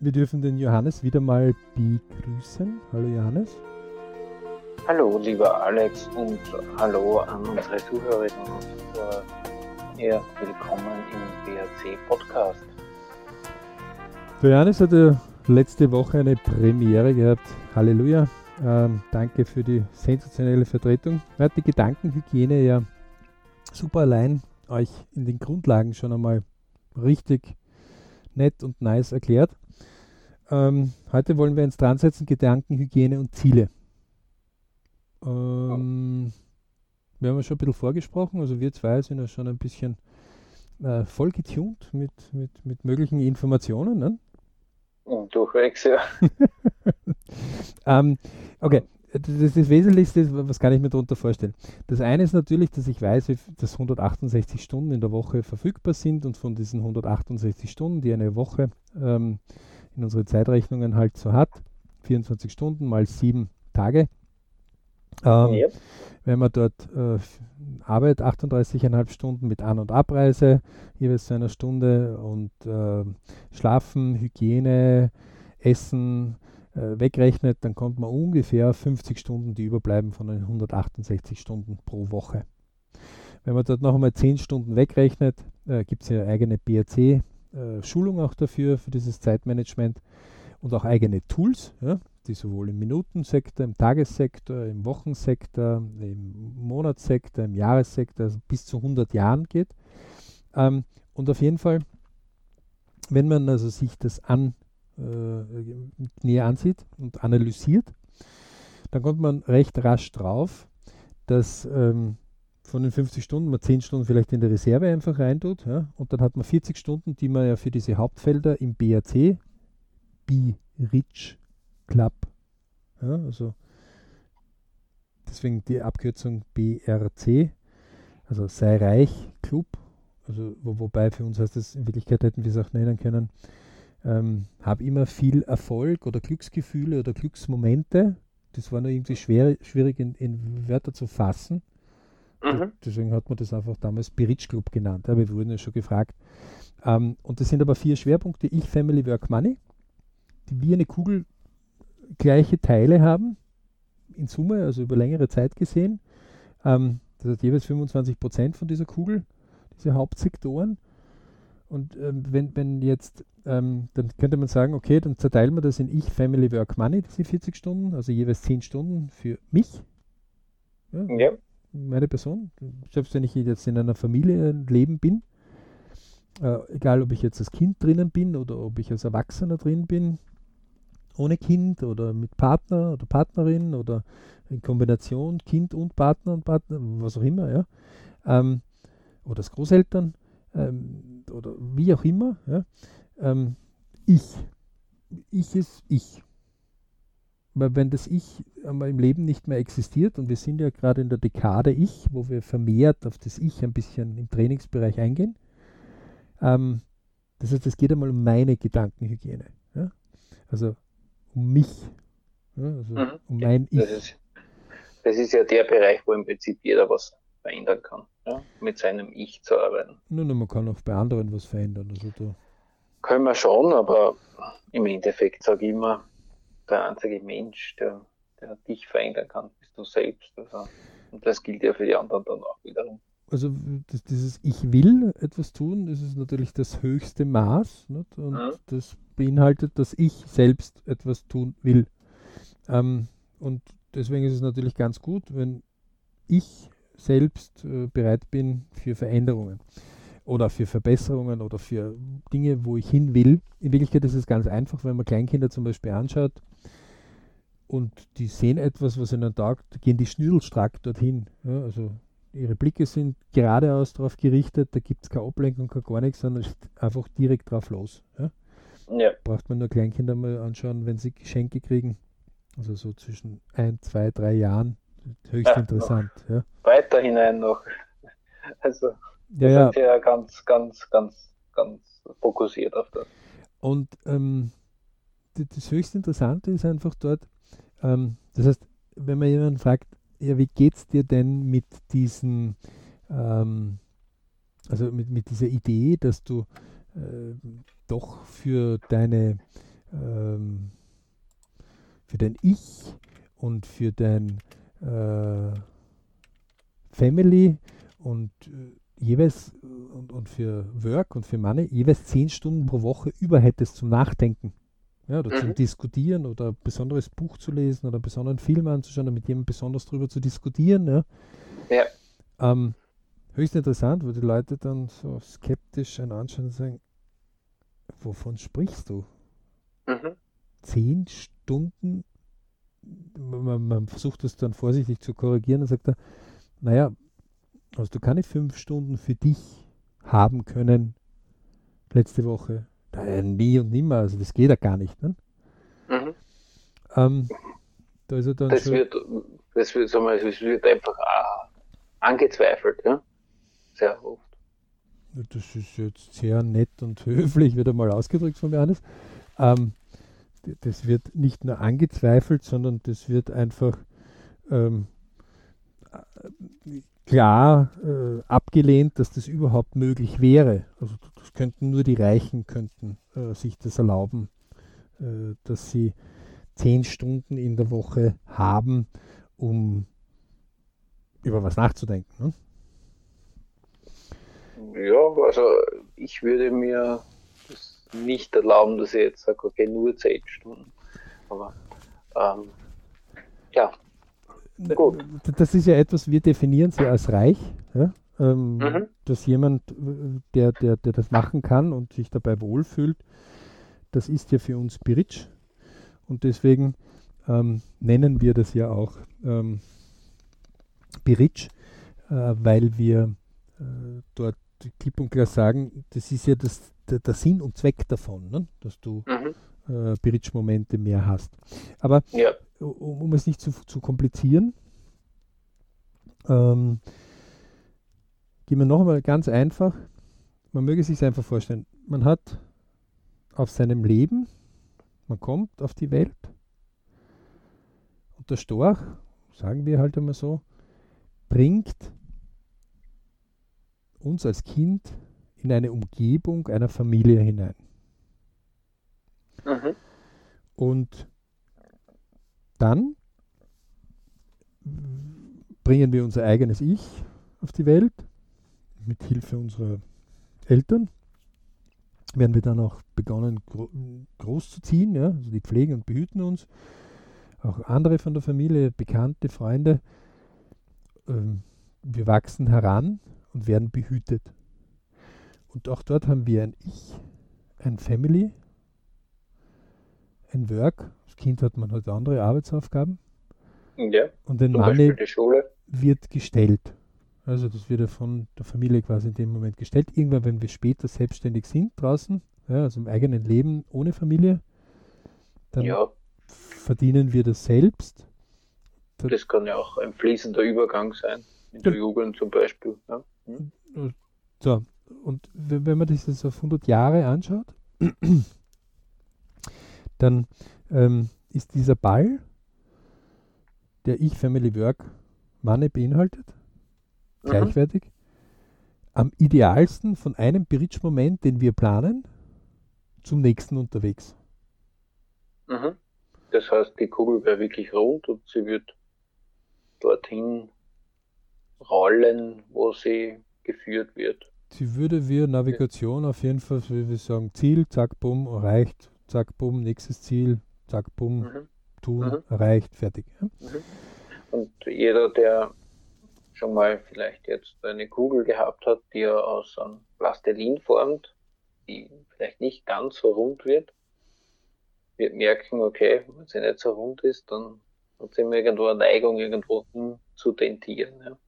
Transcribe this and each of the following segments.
wir dürfen den Johannes wieder mal begrüßen. Hallo Johannes. Hallo lieber Alex und hallo an unsere Zuhörerinnen und Zuhörer. Ja, willkommen im BRC Podcast. Der Johannes hatte letzte Woche eine Premiere gehabt. Halleluja. Ähm, danke für die sensationelle Vertretung. Er hat die Gedankenhygiene ja super allein euch in den Grundlagen schon einmal richtig nett und nice erklärt. Ähm, heute wollen wir uns dran setzen, Gedankenhygiene und Ziele. Ähm, wir haben ja schon ein bisschen vorgesprochen, also wir zwei sind ja schon ein bisschen äh, voll getuned mit, mit, mit möglichen Informationen. Ne? Durchwegs, ja. ähm, okay, das, ist das Wesentlichste, was kann ich mir darunter vorstellen? Das eine ist natürlich, dass ich weiß, dass 168 Stunden in der Woche verfügbar sind und von diesen 168 Stunden, die eine Woche ähm, in unsere Zeitrechnungen halt so hat, 24 Stunden mal sieben Tage. Ähm, yep. Wenn man dort äh, arbeitet, 38,5 Stunden mit An- und Abreise, jeweils zu einer Stunde und äh, Schlafen, Hygiene, Essen äh, wegrechnet, dann kommt man ungefähr 50 Stunden, die überbleiben von den 168 Stunden pro Woche. Wenn man dort noch einmal 10 Stunden wegrechnet, äh, gibt es ja eigene BRC äh, Schulung auch dafür, für dieses Zeitmanagement und auch eigene Tools, ja, die sowohl im Minutensektor, im Tagessektor, im Wochensektor, im Monatssektor, im Jahressektor, also bis zu 100 Jahren geht. Ähm, und auf jeden Fall, wenn man also sich das an, äh, näher ansieht und analysiert, dann kommt man recht rasch drauf, dass ähm, von den 50 Stunden man 10 Stunden vielleicht in der Reserve einfach reintut. Ja, und dann hat man 40 Stunden, die man ja für diese Hauptfelder im BRC, B-Rich Club, ja, also deswegen die Abkürzung BRC, also sei reich Club, also wo, wobei für uns heißt es in Wirklichkeit hätten wir es auch nennen können, ähm, habe immer viel Erfolg oder Glücksgefühle oder Glücksmomente. Das war nur irgendwie schwer, schwierig in, in Wörter zu fassen. Mhm. Deswegen hat man das einfach damals Spirit Club genannt. Ja, wir wurden ja schon gefragt. Ähm, und das sind aber vier Schwerpunkte: Ich, Family, Work, Money, die wie eine Kugel gleiche Teile haben, in Summe, also über längere Zeit gesehen. Ähm, das hat jeweils 25 Prozent von dieser Kugel, diese Hauptsektoren. Und ähm, wenn, wenn jetzt, ähm, dann könnte man sagen, okay, dann zerteilen wir das in Ich, Family, Work, Money, diese 40 Stunden, also jeweils 10 Stunden für mich. Ja. ja meine Person. Selbst wenn ich jetzt in einer Familie leben bin, äh, egal ob ich jetzt als Kind drinnen bin oder ob ich als Erwachsener drin bin, ohne Kind oder mit Partner oder Partnerin oder in Kombination Kind und Partner und Partner, was auch immer, ja. Ähm, oder als Großeltern ähm, oder wie auch immer, ja. Ähm, ich. Ich ist ich. Weil wenn das Ich einmal im Leben nicht mehr existiert, und wir sind ja gerade in der Dekade Ich, wo wir vermehrt auf das Ich ein bisschen im Trainingsbereich eingehen, ähm, das heißt, es geht einmal um meine Gedankenhygiene. Ja? Also um mich. Ja? Also mhm. um mein Ich. Das ist, das ist ja der Bereich, wo im Prinzip jeder was verändern kann, ja? mit seinem Ich zu arbeiten. Nein, man kann auch bei anderen was verändern. Also da können wir schon, aber im Endeffekt sage ich immer, der einzige Mensch, der, der dich verändern kann, bist du selbst. Also, und das gilt ja für die anderen dann auch wiederum. Also das, dieses Ich will etwas tun, das ist natürlich das höchste Maß nicht? und mhm. das beinhaltet, dass ich selbst etwas tun will. Ähm, und deswegen ist es natürlich ganz gut, wenn ich selbst äh, bereit bin für Veränderungen oder für Verbesserungen oder für Dinge, wo ich hin will. In Wirklichkeit ist es ganz einfach, wenn man Kleinkinder zum Beispiel anschaut und die sehen etwas, was ihnen taugt, gehen die schnürdelstrack dorthin. Ja, also ihre Blicke sind geradeaus darauf gerichtet, da gibt es keine Ablenkung, kein gar nichts, sondern einfach direkt drauf los. Ja? Ja. Braucht man nur Kleinkinder mal anschauen, wenn sie Geschenke kriegen. Also so zwischen ein, zwei, drei Jahren. Höchst interessant. Ja. Weiter hinein noch. Also ja, ja. sind ja ganz, ganz, ganz, ganz fokussiert auf das. Und ähm, das höchst Interessante ist einfach dort, ähm, das heißt, wenn man jemanden fragt, ja, wie es dir denn mit diesen, ähm, also mit, mit dieser Idee, dass du äh, doch für deine ähm, für dein Ich und für dein äh, Family und äh, jeweils und, und für Work und für Money jeweils zehn Stunden pro Woche über hättest zum Nachdenken. Ja, oder mhm. zum Diskutieren oder ein besonderes Buch zu lesen oder einen besonderen Film anzuschauen oder mit jemandem besonders drüber zu diskutieren. Ja. ja. Ähm, höchst interessant, wo die Leute dann so skeptisch einen anschauen und sagen, wovon sprichst du? Mhm. Zehn Stunden, man, man, versucht das dann vorsichtig zu korrigieren und sagt er, naja, hast du keine fünf Stunden für dich haben können letzte Woche? Äh, nie und nimmer, also das geht ja gar nicht. Ne? Mhm. Ähm, da ist er dann das, schon wird, das, wird, wir, das wird einfach uh, angezweifelt, ja? sehr oft. Das ist jetzt sehr nett und höflich, wird einmal ausgedrückt von Johannes. Ähm, das wird nicht nur angezweifelt, sondern das wird einfach ähm, klar äh, abgelehnt, dass das überhaupt möglich wäre. Also das könnten nur die Reichen könnten äh, sich das erlauben, äh, dass sie zehn Stunden in der Woche haben, um über was nachzudenken. Ne? Ja, also ich würde mir das nicht erlauben, dass ich jetzt sage, okay, nur zehn Stunden. Aber ähm, ja, Gut. Das ist ja etwas, wir definieren sie als reich. Ja? Ähm, mhm. Dass jemand, der, der, der das machen kann und sich dabei wohlfühlt, das ist ja für uns Biritsch. Und deswegen ähm, nennen wir das ja auch ähm, Biritsch, äh, weil wir äh, dort klipp und klar sagen, das ist ja das, der, der Sinn und Zweck davon, ne? dass du mhm. äh, Biritsch-Momente mehr hast. Aber ja um, um es nicht zu, zu komplizieren, ähm, gehen wir noch einmal ganz einfach. Man möge sich einfach vorstellen, man hat auf seinem Leben, man kommt auf die Welt und der Storch, sagen wir halt einmal so, bringt uns als Kind in eine Umgebung einer Familie hinein. Mhm. Und dann bringen wir unser eigenes Ich auf die Welt mit Hilfe unserer Eltern. Werden wir dann auch begonnen gro groß zu ziehen, ja? also die pflegen und behüten uns. Auch andere von der Familie, Bekannte, Freunde. Ähm, wir wachsen heran und werden behütet. Und auch dort haben wir ein Ich, ein Family, ein Work Kind hat man halt andere Arbeitsaufgaben. Ja. Und ein Mann wird gestellt. Also das wird ja von der Familie quasi in dem Moment gestellt. Irgendwann, wenn wir später selbstständig sind draußen, ja, also im eigenen Leben ohne Familie, dann ja. verdienen wir das selbst. Das kann ja auch ein fließender Übergang sein, in der Jugend zum Beispiel. Ja. Hm. So, und wenn man das jetzt auf 100 Jahre anschaut, dann ähm, ist dieser Ball, der ich Family Work Money beinhaltet, mhm. gleichwertig, am idealsten von einem Bridge-Moment, den wir planen, zum nächsten unterwegs. Mhm. Das heißt, die Kugel wäre wirklich rund und sie wird dorthin rollen, wo sie geführt wird. Sie würde wie Navigation auf jeden Fall, wie wir sagen, Ziel, zack, bumm, erreicht, zack, bumm, nächstes Ziel, zack, bumm, mhm. tun, mhm. erreicht, fertig. Mhm. Und jeder, der schon mal vielleicht jetzt eine Kugel gehabt hat, die er aus einem Plastilin formt, die vielleicht nicht ganz so rund wird, wird merken, okay, wenn sie nicht so rund ist, dann hat sie irgendwo eine Neigung, irgendwo zu dentieren. Ja.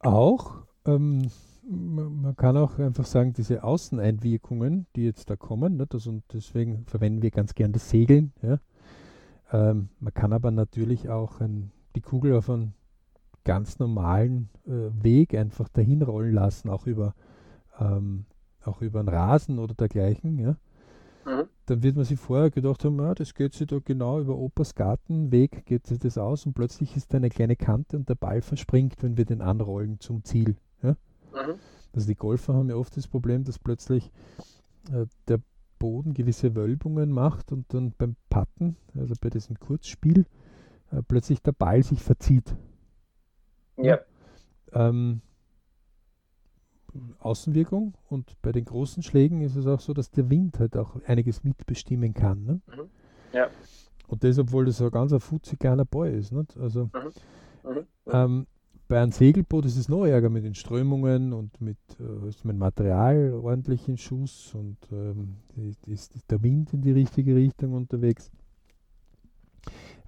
Auch, ähm, man kann auch einfach sagen, diese Außeneinwirkungen, die jetzt da kommen, ne, das, und deswegen verwenden wir ganz gern das Segeln. Ja. Ähm, man kann aber natürlich auch ein, die Kugel auf einen ganz normalen äh, Weg einfach dahin rollen lassen, auch über, ähm, auch über einen Rasen oder dergleichen. Ja. Mhm. Dann wird man sich vorher gedacht haben, ah, das geht sich da genau über Opas Gartenweg, geht sich das aus und plötzlich ist da eine kleine Kante und der Ball verspringt, wenn wir den anrollen zum Ziel. Ja. Mhm. Also die Golfer haben ja oft das Problem, dass plötzlich äh, der Boden gewisse Wölbungen macht und dann beim Patten, also bei diesem Kurzspiel, äh, plötzlich der Ball sich verzieht. Ja. Ähm, Außenwirkung und bei den großen Schlägen ist es auch so, dass der Wind halt auch einiges mitbestimmen kann. Ne? Mhm. Ja. Und das, obwohl das so ein ganz ein futzi kleiner Ball ist. Nicht? Also Mhm. Mhm. ähm, bei einem Segelboot ist es noch ärger mit den Strömungen und mit, äh, ist mein Material ordentlich in Schuss und ähm, ist, ist der Wind in die richtige Richtung unterwegs.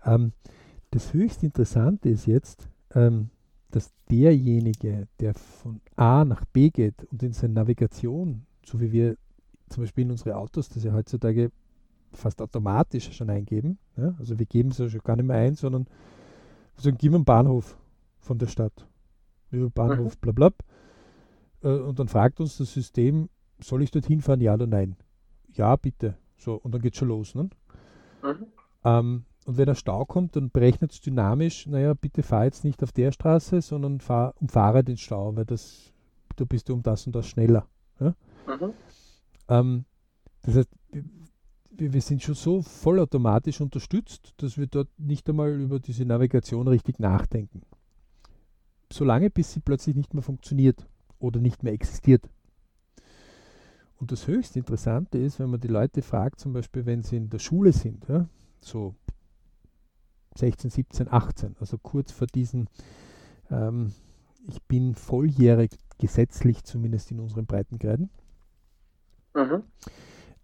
Ähm, das höchst Interessante ist jetzt, ähm, dass derjenige, der von A nach B geht und in seine Navigation, so wie wir zum Beispiel in unsere Autos, das ja heutzutage fast automatisch schon eingeben, ja, also wir geben es ja schon gar nicht mehr ein, sondern sagen, gib mir einen Bahnhof von der Stadt. Über Bahnhof, bla bla. Äh, und dann fragt uns das System, soll ich dorthin fahren, ja oder nein? Ja, bitte. So, und dann geht schon los. Ne? Mhm. Ähm, und wenn ein Stau kommt, dann berechnet es dynamisch, naja, bitte fahr jetzt nicht auf der Straße, sondern fahr, umfahre den Stau, weil das, du bist um das und das schneller. Ja? Mhm. Ähm, das heißt, wir, wir sind schon so vollautomatisch unterstützt, dass wir dort nicht einmal über diese Navigation richtig nachdenken. Solange bis sie plötzlich nicht mehr funktioniert oder nicht mehr existiert. Und das höchst Interessante ist, wenn man die Leute fragt, zum Beispiel, wenn sie in der Schule sind, ja, so 16, 17, 18, also kurz vor diesen, ähm, ich bin volljährig gesetzlich, zumindest in unseren Breitengraden, Mhm.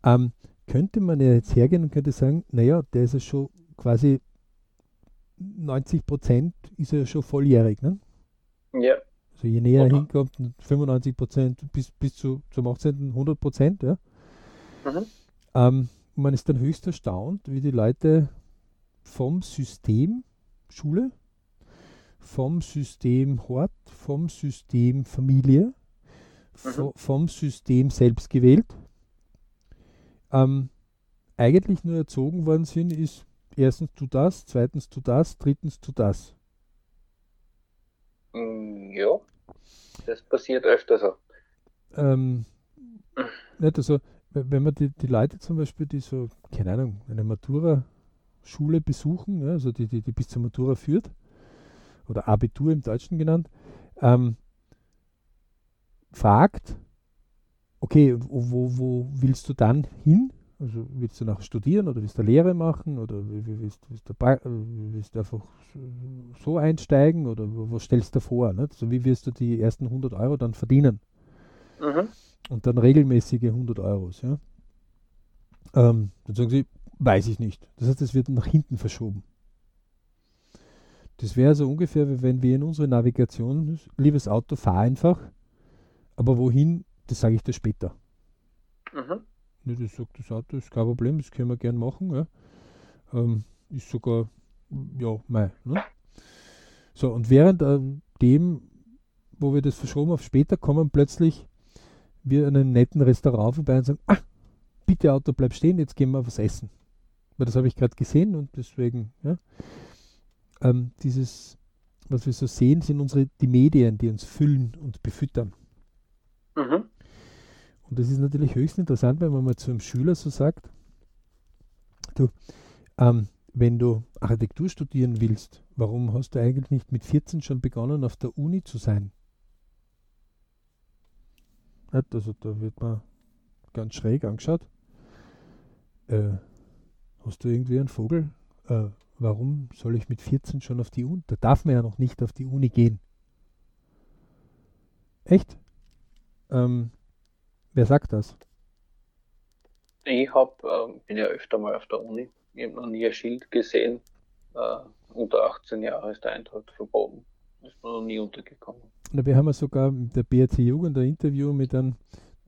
ähm, könnte man ja jetzt hergehen und könnte sagen, naja, der ist ja schon quasi 90 Prozent ist er ja schon volljährig. Ne? Ja. Also je näher er hinkommt, 95 Prozent bis, bis zu, zum 18. 100 Prozent. Ja? Mhm. Ähm, man ist dann höchst erstaunt, wie die Leute vom System Schule, vom System Hort, vom System Familie, vo- vom System selbst gewählt, ähm, eigentlich nur erzogen worden sind, ist erstens tu das, zweitens tu das, drittens tu das. Mm, Ja. Das passiert öfter so. Ähm, nicht, also, we- wenn man die, die Leute zum Beispiel, die so, keine Ahnung, eine Matura-Schule besuchen, ja, also die, die, die bis zur Matura führt, oder Abitur im Deutschen genannt, ähm, fragt, okay, wo, wo willst du dann hin? Also willst du nachher studieren oder willst du Lehre machen oder willst, willst, du, äh, willst du einfach so einsteigen oder was stellst du vor? Nicht? So wie wirst du die ersten 100 Euro dann verdienen? Mhm. und dann regelmäßige 100 Euros. Ja? Ähm, dann sagen sie, weiß ich nicht. Das heißt, es wird nach hinten verschoben. Das wäre so ungefähr, wie wenn wir in unsere Navigation, liebes Auto, fahr einfach, aber wohin, das sage ich dir später. Mhm. Ne, das sagt das Auto, ist kein Problem, das können wir gern machen. Ja. Ähm, ist sogar, ja, mei. Ne? So, und während ähm, dem, wo wir das verschoben auf später, kommen plötzlich wir an einem netten Restaurant vorbei und sagen, ah, bitte Auto, bleib stehen, jetzt gehen wir was essen. Weil das habe ich gerade gesehen und deswegen, ja. Ähm, dieses, was wir so sehen, sind unsere, die Medien, die uns füllen und befüttern. Mhm. Und das ist natürlich höchst interessant, wenn man mal zu einem Schüler so sagt, du, ähm, wenn du Architektur studieren willst, warum hast du eigentlich nicht mit 14 schon begonnen, auf der Uni zu sein? Also da wird man ganz schräg angeschaut. Äh, hast du irgendwie einen Vogel? Äh, warum soll ich mit 14 schon auf die Uni? Da darf man ja noch nicht auf die Uni gehen. Echt? Ähm, wer sagt das? Ich hab, ähm, bin ja öfter mal auf der Uni. Ich habe noch nie ein Schild gesehen. Äh, unter 18 Jahre ist der Eintritt verboten. Ist mir noch nie untergekommen. Na, wir haben ja sogar mit der BRC Jugend ein Interview mit einem,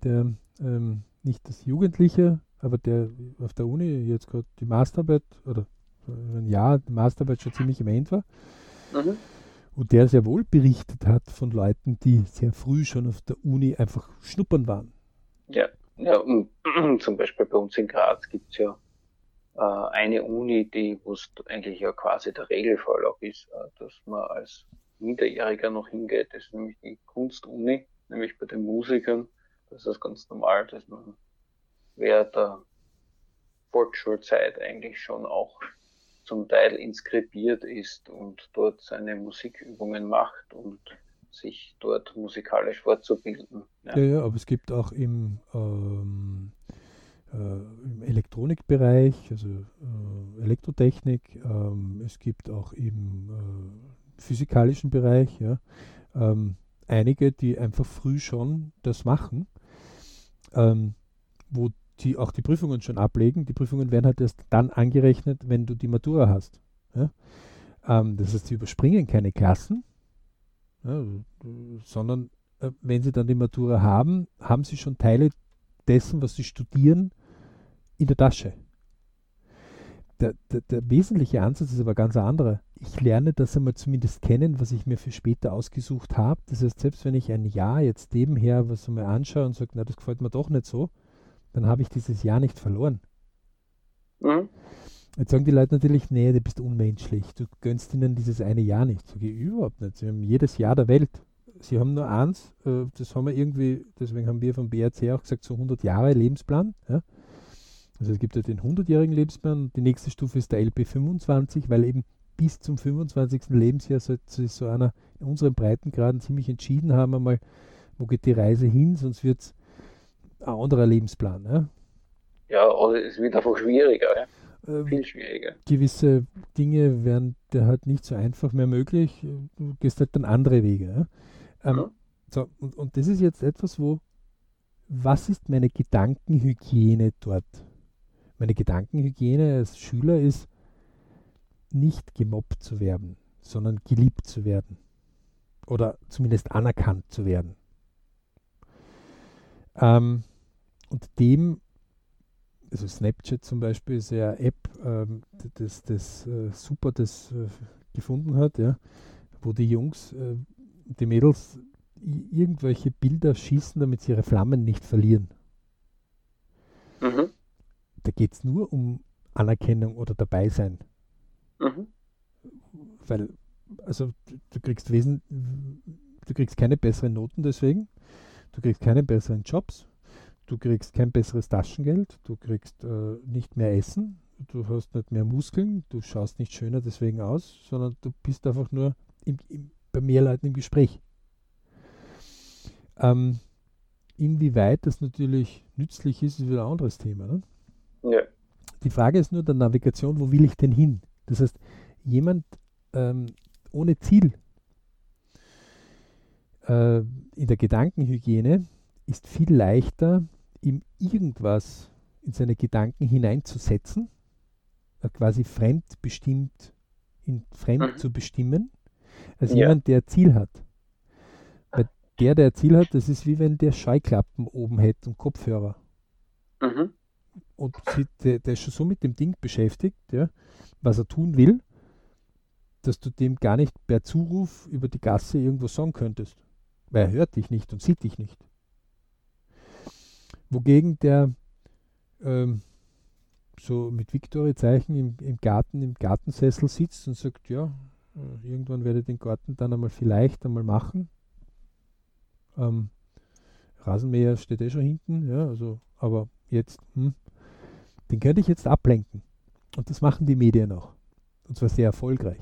der ähm, nicht das Jugendliche, aber der auf der Uni jetzt gerade die Masterarbeit oder so ein Jahr die Masterarbeit schon ziemlich im Ende war Mhm. und der sehr wohl berichtet hat von Leuten, die sehr früh schon auf der Uni einfach schnuppern waren. Ja, ja zum Beispiel bei uns in Graz gibt's ja äh, eine Uni, die wo es eigentlich ja quasi der Regelfall auch ist, äh, dass man als Minderjähriger noch hingeht. Das ist nämlich die Kunstuni, nämlich bei den Musikern. Das ist ganz normal, dass man, wer da Volksschulzeit eigentlich schon auch zum Teil inskribiert ist und dort seine Musikübungen macht und sich dort musikalisch fortzubilden. Ja, ja, ja aber es gibt auch im, ähm, äh, im Elektronikbereich, also äh, Elektrotechnik, ähm, es gibt auch im äh, physikalischen Bereich, ja, ähm, einige, die einfach früh schon das machen, ähm, wo die auch die Prüfungen schon ablegen. Die Prüfungen werden halt erst dann angerechnet, wenn du die Matura hast. Ja? Ähm, das heißt, sie überspringen keine Klassen, ja, sondern äh, wenn sie dann die Matura haben, haben sie schon Teile dessen, was sie studieren, in der Tasche. Der, der, der, wesentliche Ansatz ist aber ganz anderer. Ich lerne das einmal zumindest kennen, was ich mir für später ausgesucht habe. Das heißt, selbst wenn ich ein Jahr jetzt nebenher was einmal anschaue und sage, na, das gefällt mir doch nicht so, dann habe ich dieses Jahr nicht verloren. Mhm. Jetzt sagen die Leute natürlich, nee, du bist unmenschlich, du gönnst ihnen dieses eine Jahr nicht. Sage ich überhaupt nicht. Sie haben jedes Jahr der Welt. Sie haben nur eins, äh, das haben wir irgendwie, deswegen haben wir vom BRC auch gesagt, so 100 Jahre Lebensplan. Ja? Also es gibt ja den 100-jährigen Lebensplan die nächste Stufe ist der LP 25, weil eben bis zum 25. Lebensjahr sollte so einer in unseren Breitengraden ziemlich entschieden haben, einmal, wo geht die Reise hin, sonst wird es ein anderer Lebensplan. Ja, ja also es wird einfach schwieriger. Ja? Ähm, Viel schwieriger. Gewisse Dinge werden dir halt nicht so einfach mehr möglich. Du gehst halt dann andere Wege. Ja? Ähm, ja. So, und, und das ist jetzt etwas, wo, was ist meine Gedankenhygiene dort? Meine Gedankenhygiene als Schüler ist, nicht gemobbt zu werden, sondern geliebt zu werden. Oder zumindest anerkannt zu werden. Ähm, und dem, also Snapchat zum Beispiel ist ja eine App, ähm, das, das äh, super das äh, gefunden hat, ja, wo die Jungs, äh, die Mädels irgendwelche Bilder schießen, damit sie ihre Flammen nicht verlieren. Mhm. Da geht es nur um Anerkennung oder dabei sein. Mhm. Weil, also du kriegst wesen, du kriegst keine besseren Noten deswegen, du kriegst keine besseren Jobs, du kriegst kein besseres Taschengeld, du kriegst äh, nicht mehr Essen, du hast nicht mehr Muskeln, du schaust nicht schöner deswegen aus, sondern du bist einfach nur im, im, bei mehr Leuten im Gespräch. Ähm, inwieweit das natürlich nützlich ist, ist wieder ein anderes Thema. Ne? Ja. Die Frage ist nur der Navigation, wo will ich denn hin? Das heißt, jemand ähm, ohne Ziel äh, in der Gedankenhygiene ist viel leichter, ihm irgendwas in seine Gedanken hineinzusetzen, äh, quasi fremdbestimmt, in fremd mhm. zu bestimmen, als ja. jemand, der Ziel hat. Weil der, der Ziel hat, das ist wie wenn der Scheuklappen oben hätte und Kopfhörer. Mhm. Und der, der, ist schon so mit dem Ding beschäftigt, ja, was er tun will, dass du dem gar nicht per Zuruf über die Gasse irgendwas sagen könntest. Weil er hört dich nicht und sieht dich nicht. Wogegen der ähm, so mit Victory-Zeichen im, im, Garten, im Gartensessel sitzt und sagt, ja, äh, irgendwann werde ich den Garten dann einmal vielleicht einmal machen. Ähm, Rasenmäher steht eh schon hinten, ja, also, aber jetzt, hm, den könnte ich jetzt ablenken. Und das machen die Medien auch. Und zwar sehr erfolgreich.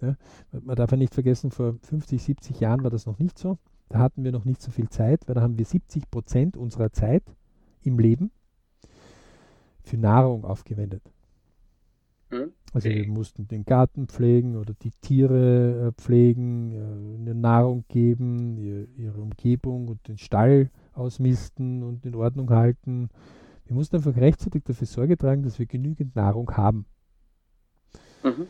Ja. Man darf ja nicht vergessen, vor 50, 70 Jahren war das noch nicht so. Da hatten wir noch nicht so viel Zeit, weil da haben wir 70 Prozent unserer Zeit im Leben für Nahrung aufgewendet. Hm? Also wir mussten den Garten pflegen oder die Tiere äh, pflegen, äh, eine Nahrung geben, ihr, ihre Umgebung und den Stall ausmisten und in Ordnung halten. Wir mussten einfach rechtzeitig dafür Sorge tragen, dass wir genügend Nahrung haben. Mhm.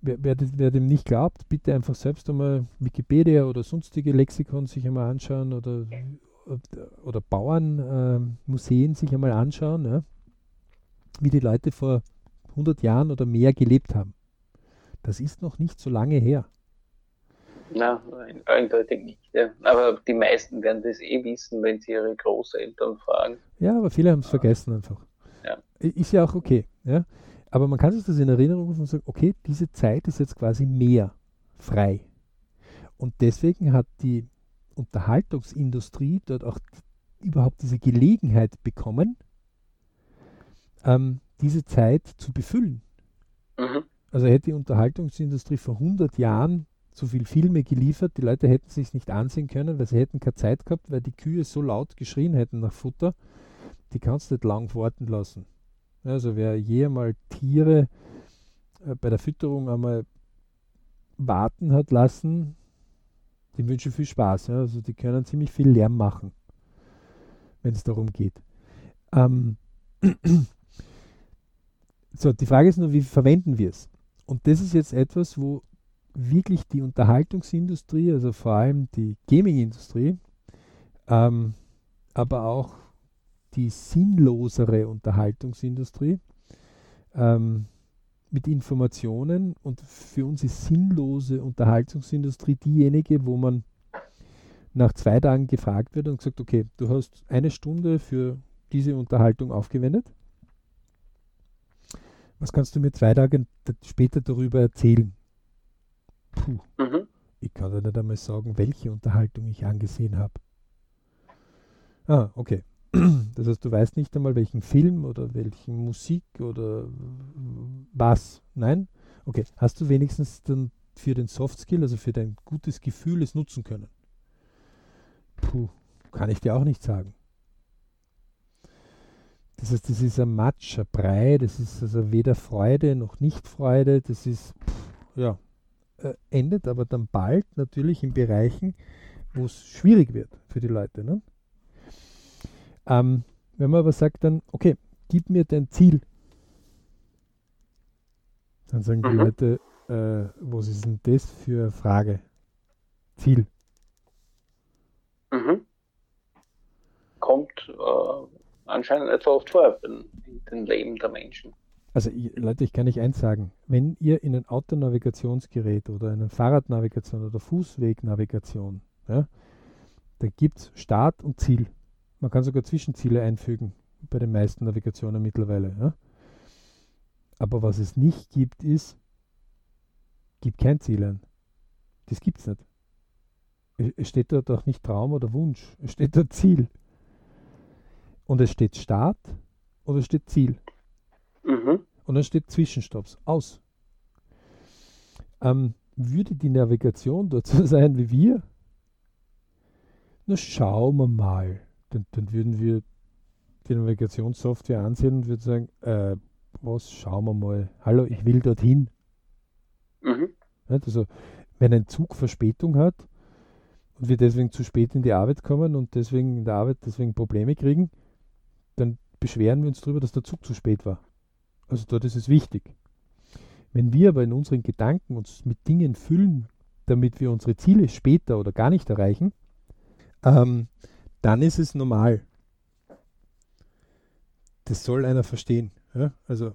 Wer, wer, wer, dem nicht glaubt, bitte einfach selbst einmal Wikipedia oder sonstige Lexikon sich einmal anschauen oder, oder Bauernmuseen äh, sich einmal anschauen, ja, wie die Leute vor 100 Jahren oder mehr gelebt haben. Das ist noch nicht so lange her. Na, eindeutig nicht. Ja. Aber die meisten werden das eh wissen, wenn sie ihre Großeltern fragen. Ja, aber viele haben es vergessen einfach. Ja. Ist ja auch okay. Ja. Aber man kann sich das in Erinnerung rufen und sagen, okay, diese Zeit ist jetzt quasi mehr frei. Und deswegen hat die Unterhaltungsindustrie dort auch überhaupt diese Gelegenheit bekommen, ähm, diese Zeit zu befüllen. Mhm. Also hätte die Unterhaltungsindustrie vor 100 Jahren so viel Filme geliefert, die Leute hätten sich nicht ansehen können, weil sie hätten keine Zeit gehabt, weil die Kühe so laut geschrien hätten nach Futter, die kannst du nicht lang warten lassen. Also wer je einmal Tiere äh, bei der Fütterung einmal warten hat lassen, dem wünsche ich viel Spaß. Ja? Also die können ziemlich viel Lärm machen, wenn es darum geht. Ähm so, die Frage ist nur, wie verwenden wir es? Und das ist jetzt etwas, wo wirklich die Unterhaltungsindustrie, also vor allem die Gaming-Industrie, ähm, aber auch die sinnlosere Unterhaltungsindustrie ähm, mit Informationen und für uns ist sinnlose Unterhaltungsindustrie diejenige, wo man nach zwei Tagen gefragt wird und gesagt, okay, du hast eine Stunde für diese Unterhaltung aufgewendet. Was kannst du mir zwei Tage später darüber erzählen? Puh. Mhm. Ich kann dir nicht einmal sagen, welche Unterhaltung ich angesehen habe. Ah, okay. Das heißt, du weißt nicht einmal, welchen Film oder welchen Musik oder was. Nein? Okay. Hast du wenigstens dann für den Soft Skill, also für dein gutes Gefühl, es nutzen können? Puh, kann ich dir auch nicht sagen. Das heißt, das ist ein Matsch, ein Brei, das ist also weder Freude noch Nicht-Freude, das ist, pff, ja, äh, endet aber dann bald natürlich in Bereichen, wo es schwierig wird für die Leute. Ne? Ähm, wenn man aber sagt dann, okay, gib mir dein Ziel, dann sagen die mhm. Leute, äh, was ist denn das für eine Frage? Ziel. Mhm. Kommt äh, anscheinend etwa oft vor in, in den Leben der Menschen. Also ich, Leute, ich kann nicht eins sagen. Wenn ihr in ein Autonavigationsgerät oder in eine Fahrradnavigation oder Fußwegnavigation, ja, da gibt es Start und Ziel. Man kann sogar Zwischenziele einfügen bei den meisten Navigationen mittlerweile. Ja. Aber was es nicht gibt, ist, gibt kein Ziel ein. Das gibt es nicht. Es steht dort auch nicht Traum oder Wunsch. Es steht dort Ziel. Und es steht Start und es steht Ziel. Mhm. Und dann steht Zwischenstopps. Aus. Ähm, würde die Navigation dort so sein wie wir? Na, schauen wir mal. Dann, dann würden wir die Navigationssoftware ansehen und würden sagen, äh, was, schauen wir mal. Hallo, ich will dorthin. Mhm. Also, wenn ein Zug Verspätung hat und wir deswegen zu spät in die Arbeit kommen und deswegen in der Arbeit deswegen Probleme kriegen, dann beschweren wir uns darüber, dass der Zug zu spät war. Also dort ist es wichtig. Wenn wir aber in unseren Gedanken uns mit Dingen füllen, damit wir unsere Ziele später oder gar nicht erreichen, ähm, dann ist es normal. Das soll einer verstehen. Ja? Also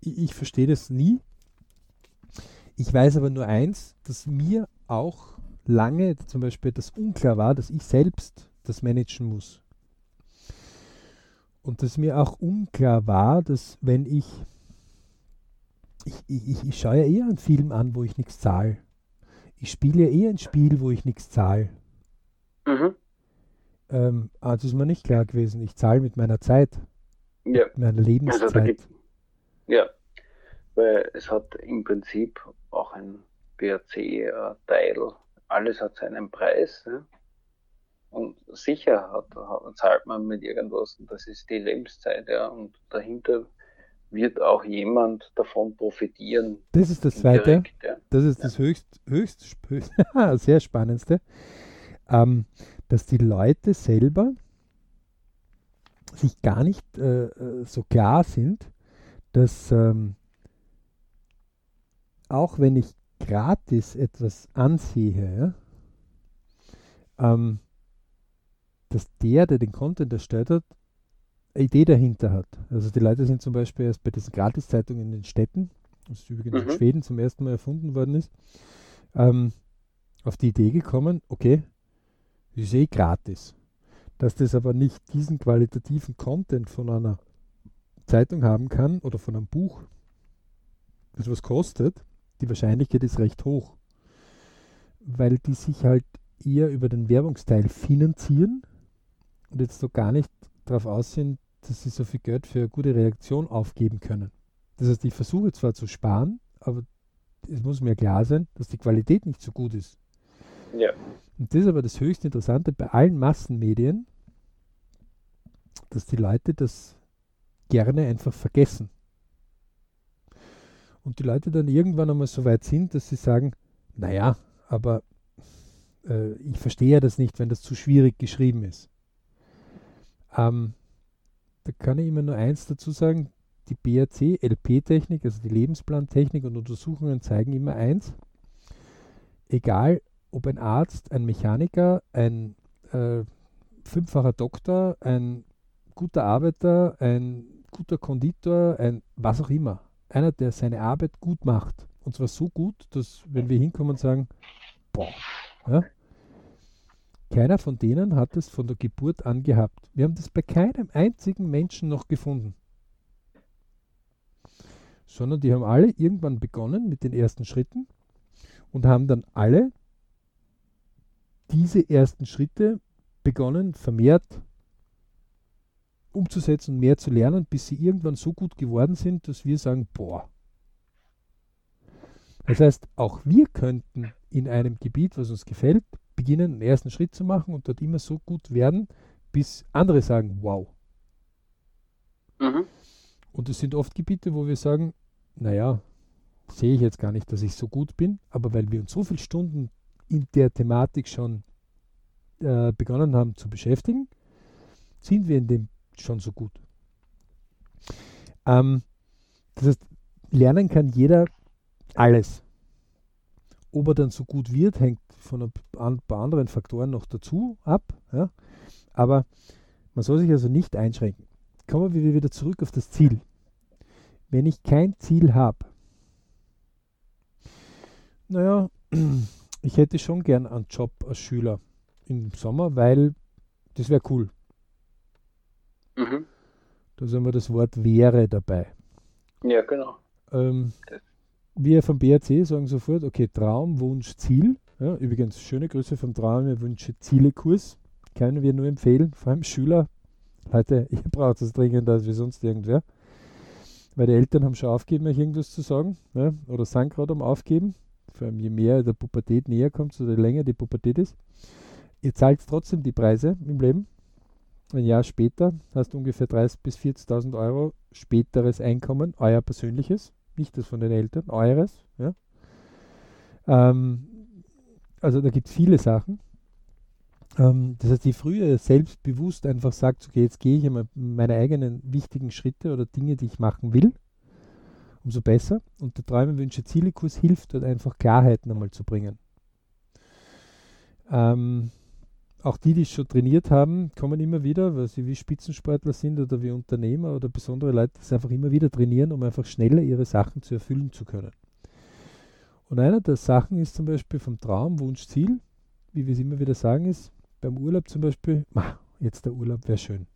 ich, ich verstehe das nie. Ich weiß aber nur eins, dass mir auch lange zum Beispiel das unklar war, dass ich selbst das managen muss. Und dass mir auch unklar war, dass wenn ich ich, ich, ich schaue ja eher einen Film an, wo ich nichts zahle. Ich spiele ja eher ein Spiel, wo ich nichts zahle. Mhm. Ähm, also ist mir nicht klar gewesen, ich zahle mit meiner Zeit. Ja. Mit meiner Lebenszeit. Also ja, weil es hat im Prinzip auch ein BRC-Teil. Alles hat seinen Preis. Ne? Und sicher hat, hat, zahlt man mit irgendwas und das ist die Lebenszeit. Ja? Und dahinter wird auch jemand davon profitieren. Das ist das Zweite. Direkt, ja. Das ist ja. das höchst, höchst, höchst sehr spannendste, ähm, dass die Leute selber sich gar nicht äh, äh, so klar sind, dass ähm, auch wenn ich gratis etwas ansehe, ja, ähm, dass der, der den Content erstellt hat, Idee dahinter hat. Also die Leute sind zum Beispiel erst bei diesen Gratiszeitungen in den Städten, das übrigens mhm. in Schweden zum ersten Mal erfunden worden ist, ähm, auf die Idee gekommen, okay, ist eh gratis. Dass das aber nicht diesen qualitativen Content von einer Zeitung haben kann oder von einem Buch, das was kostet, die Wahrscheinlichkeit ist recht hoch. Weil die sich halt eher über den Werbungsteil finanzieren und jetzt so gar nicht darauf aus sind, dass sie so viel Geld für eine gute Reaktion aufgeben können. Das heißt, ich versuche zwar zu sparen, aber es muss mir klar sein, dass die Qualität nicht so gut ist. Ja. Und das ist aber das höchst Interessante bei allen Massenmedien, dass die Leute das gerne einfach vergessen. Und die Leute dann irgendwann einmal so weit sind, dass sie sagen, naja, aber äh, ich verstehe das nicht, wenn das zu schwierig geschrieben ist. Ähm, da kann ich immer nur eins dazu sagen, die BRC, LP-Technik, also die Lebensplantechnik und Untersuchungen zeigen immer eins, egal ob ein Arzt, ein Mechaniker, ein äh, fünffacher Doktor, ein guter Arbeiter, ein guter Konditor, ein was auch immer, einer, der seine Arbeit gut macht. Und zwar so gut, dass wenn wir hinkommen und sagen, boah, ja, keiner von denen hat es von der Geburt an gehabt. Wir haben das bei keinem einzigen Menschen noch gefunden. Sondern die haben alle irgendwann begonnen mit den ersten Schritten und haben dann alle diese ersten Schritte begonnen, vermehrt umzusetzen und mehr zu lernen, bis sie irgendwann so gut geworden sind, dass wir sagen, boah. Das heißt, auch wir könnten in einem Gebiet, was uns gefällt, beginnen, einen ersten Schritt zu machen und dort immer so gut werden, bis andere sagen, wow. Mhm. Und es sind oft Gebiete, wo wir sagen, naja, sehe ich jetzt gar nicht, dass ich so gut bin, aber weil wir uns so viele Stunden in der Thematik schon äh, begonnen haben zu beschäftigen, sind wir in dem schon so gut. Ähm, das heißt, lernen kann jeder alles. Ob er dann so gut wird, hängt von ein paar anderen Faktoren noch dazu ab. Ja? Aber man soll sich also nicht einschränken. Kommen wir wieder zurück auf das Ziel. Wenn ich kein Ziel habe, naja, ich hätte schon gern einen Job als Schüler im Sommer, weil das wäre cool. Mhm. Da haben wir das Wort wäre dabei. Ja, genau. Ähm, wir vom BRC sagen sofort, okay, Traum, Wunsch, Ziel. Ja, übrigens, schöne Grüße vom Traum, wir Wünsche, Ziele-Kurs. Können wir nur empfehlen, vor allem Schüler. Leute, ihr braucht das dringender als wie sonst irgendwer. Weil die Eltern haben schon aufgegeben, euch irgendwas zu sagen. Ja, oder sind gerade am Aufgeben. Vor allem je mehr der Pubertät näher kommt, so länger die Pubertät ist. Ihr zahlt trotzdem die Preise im Leben. Ein Jahr später hast du ungefähr 30.000 bis 40.000 Euro späteres Einkommen, euer persönliches nicht das von den Eltern, eures. Ja? Ähm, also da gibt es viele Sachen. Ähm, das heißt, je früher selbstbewusst einfach sagt, okay, jetzt gehe ich meine eigenen wichtigen Schritte oder Dinge, die ich machen will, umso besser. Und der Träume, Wünsche, Ziele-Kurs hilft dort einfach Klarheiten einmal zu bringen. Ähm, auch die, die schon trainiert haben, kommen immer wieder, weil sie wie Spitzensportler sind oder wie Unternehmer oder besondere Leute, die einfach immer wieder trainieren, um einfach schneller ihre Sachen zu erfüllen zu können. Und einer der Sachen ist zum Beispiel vom Traum, Wunsch, Ziel, wie wir es immer wieder sagen, ist beim Urlaub zum Beispiel, jetzt der Urlaub wäre schön.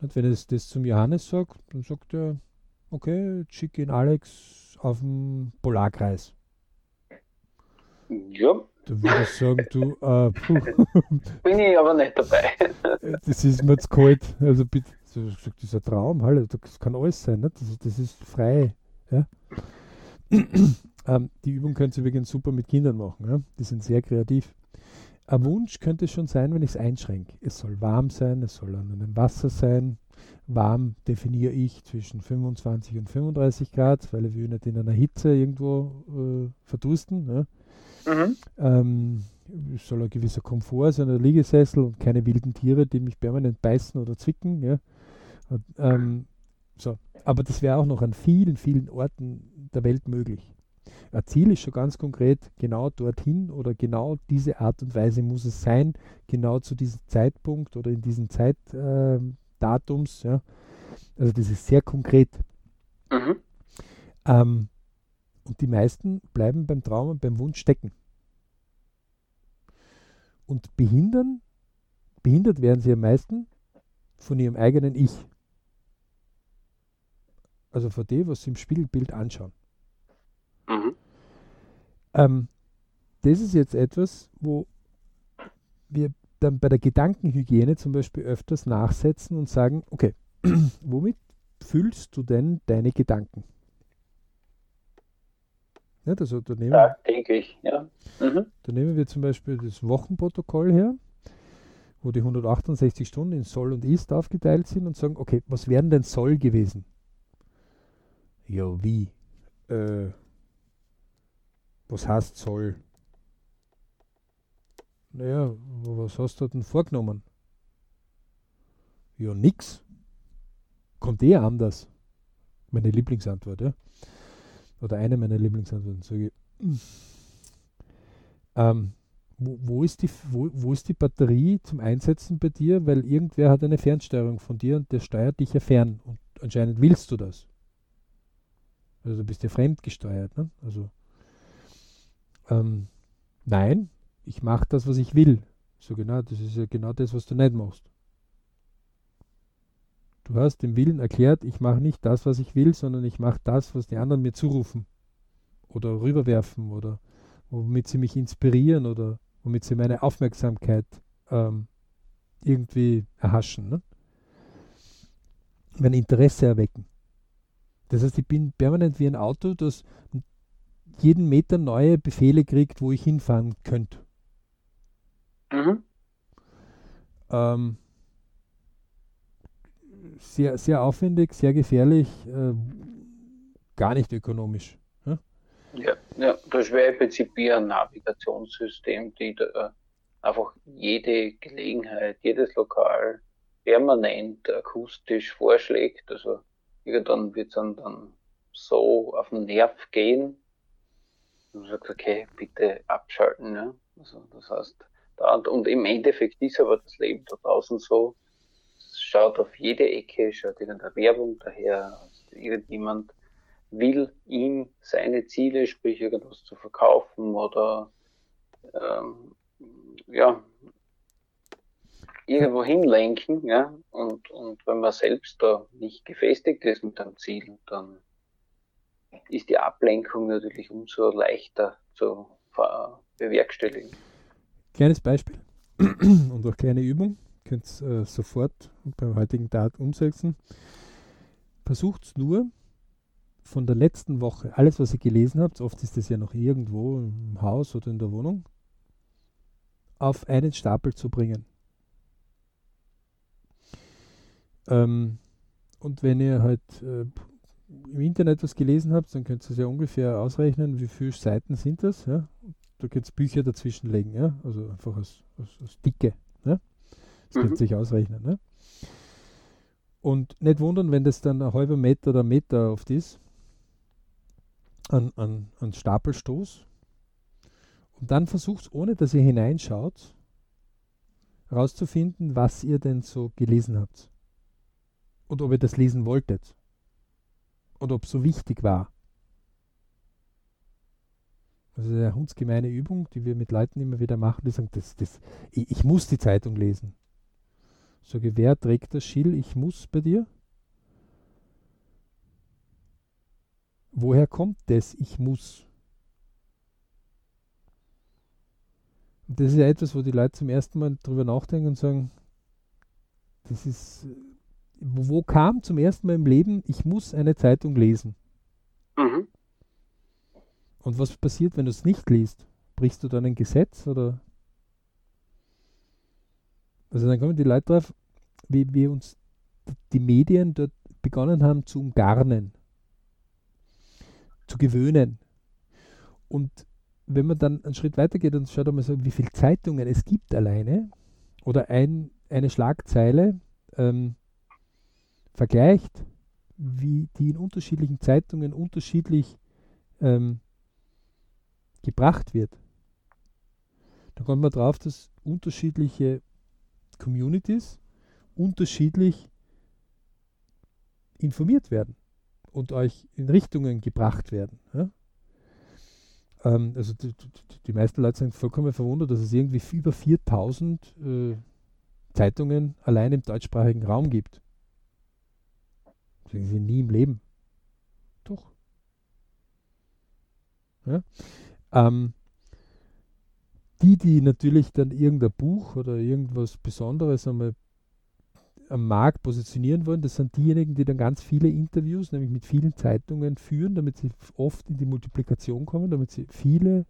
Und wenn ich das zum Johannes sagt, dann sagt er, okay, schicke ihn Alex auf den Polarkreis. Ja, da würde ich sagen, du, äh, Bin ich aber nicht dabei. das ist mir zu kalt. Also bitte, so, das ist ein Traum, hallo, das kann alles sein, ne? das, das ist frei. Ja? ähm, die Übung könnt ihr übrigens super mit Kindern machen. Ja? Die sind sehr kreativ. Ein Wunsch könnte es schon sein, wenn ich es einschränke. Es soll warm sein, es soll an einem Wasser sein. Warm definiere ich zwischen 25 und 35 Grad, weil will nicht in einer Hitze irgendwo äh, verdursten. Ja? Mhm. Ähm, soll ein gewisser Komfort sein, ein Liegesessel und keine wilden Tiere, die mich permanent beißen oder zwicken. Ja. Und, ähm, so. Aber das wäre auch noch an vielen, vielen Orten der Welt möglich. Ein Ziel ist schon ganz konkret, genau dorthin oder genau diese Art und Weise muss es sein, genau zu diesem Zeitpunkt oder in diesem Zeitdatums. Ähm, ja. Also das ist sehr konkret. Mhm. Ähm, und die meisten bleiben beim Traum und beim Wunsch stecken. Und behindern, behindert werden sie am meisten von ihrem eigenen Ich. Also von dem, was sie im Spiegelbild anschauen. Mhm. Ähm, das ist jetzt etwas, wo wir dann bei der Gedankenhygiene zum Beispiel öfters nachsetzen und sagen, okay, womit füllst du denn deine Gedanken? Ja, also da nehmen, Tagtäglich, ja. Mhm. da nehmen wir zum Beispiel das Wochenprotokoll her, wo die 168 Stunden in Soll und Ist aufgeteilt sind und sagen, okay, was wären denn Soll gewesen? Ja, wie? Äh, was heißt Soll? Naja, was hast du denn vorgenommen? Ja, nix. Kommt eh anders. Meine Lieblingsantwort, ja. Oder eine meiner Lieblingsantworten. Sage ich, ähm, wo, wo, ist die, wo, wo ist die Batterie zum Einsetzen bei dir? Weil irgendwer hat eine Fernsteuerung von dir und der steuert dich ja fern. Und anscheinend willst du das. Also du bist ja fremdgesteuert. Ne? Also ähm, nein, ich mache das, was ich will. So genau, das ist ja genau das, was du nicht machst. Du hast dem Willen erklärt, ich mache nicht das, was ich will, sondern ich mache das, was die anderen mir zurufen oder rüberwerfen oder womit sie mich inspirieren oder womit sie meine Aufmerksamkeit ähm, irgendwie erhaschen. Ne? Mein Interesse erwecken. Das heißt, ich bin permanent wie ein Auto, das jeden Meter neue Befehle kriegt, wo ich hinfahren könnte. Mhm. Ähm, sehr, sehr aufwendig, sehr gefährlich, äh, gar nicht ökonomisch. Ja, ja, ja das wäre im Prinzip wie ein Navigationssystem, die da einfach jede Gelegenheit, jedes Lokal permanent akustisch vorschlägt. Also irgendwann wird es dann, dann so auf den Nerv gehen, und sagt, okay, bitte abschalten. Ja? Also das heißt, da, und im Endeffekt ist aber das Leben da draußen so, es schaut auf jede Ecke, schaut irgendeine Werbung daher, irgendjemand will ihm seine Ziele, sprich irgendwas zu verkaufen oder ähm, ja, irgendwo hinlenken, ja, und, und wenn man selbst da nicht gefestigt ist mit einem Ziel, dann ist die Ablenkung natürlich umso leichter zu bewerkstelligen. Kleines Beispiel und auch kleine Übung. Könnt es äh, sofort beim heutigen Tag umsetzen. Versucht es nur von der letzten Woche, alles was ihr gelesen habt, oft ist es ja noch irgendwo im Haus oder in der Wohnung, auf einen Stapel zu bringen. Ähm, und wenn ihr halt äh, im Internet was gelesen habt, dann könnt ihr es ja ungefähr ausrechnen, wie viele Seiten sind das. Ja? Da könnt ihr Bücher dazwischen legen, ja? also einfach als, als, als Dicke. Ja? Das mhm. könnt ihr sich ausrechnen. Ne? Und nicht wundern, wenn das dann ein halber Meter oder Meter oft ist, an, an, an Stapelstoß. Und dann versucht, ohne dass ihr hineinschaut, herauszufinden, was ihr denn so gelesen habt. Und ob ihr das lesen wolltet und ob es so wichtig war. Also eine hundsgemeine Übung, die wir mit Leuten immer wieder machen, die sagen, das, das, ich, ich muss die Zeitung lesen. Sage, wer trägt das Schild, ich muss bei dir? Woher kommt das, ich muss? Und das ist ja etwas, wo die Leute zum ersten Mal drüber nachdenken und sagen, das ist wo kam zum ersten Mal im Leben, ich muss eine Zeitung lesen? Mhm. Und was passiert, wenn du es nicht liest? Brichst du dann ein Gesetz oder? Also dann kommen die Leute drauf, wie wir uns die Medien dort begonnen haben zu umgarnen, zu gewöhnen. Und wenn man dann einen Schritt weiter geht und schaut einmal so, wie viele Zeitungen es gibt alleine oder ein, eine Schlagzeile, ähm, vergleicht, wie die in unterschiedlichen Zeitungen unterschiedlich ähm, gebracht wird, dann kommt man drauf, dass unterschiedliche Communities unterschiedlich informiert werden und euch in Richtungen gebracht werden. Ja? Ähm, also die, die, meisten Leute sind vollkommen verwundert, dass es irgendwie über 4000 äh, Zeitungen allein im deutschsprachigen Raum gibt. Sagen sie nie im Leben. Doch. Ja? Ähm, die, die natürlich dann irgendein Buch oder irgendwas Besonderes einmal am Markt positionieren wollen, das sind diejenigen, die dann ganz viele Interviews, nämlich mit vielen Zeitungen führen, damit sie oft in die Multiplikation kommen, damit sie viele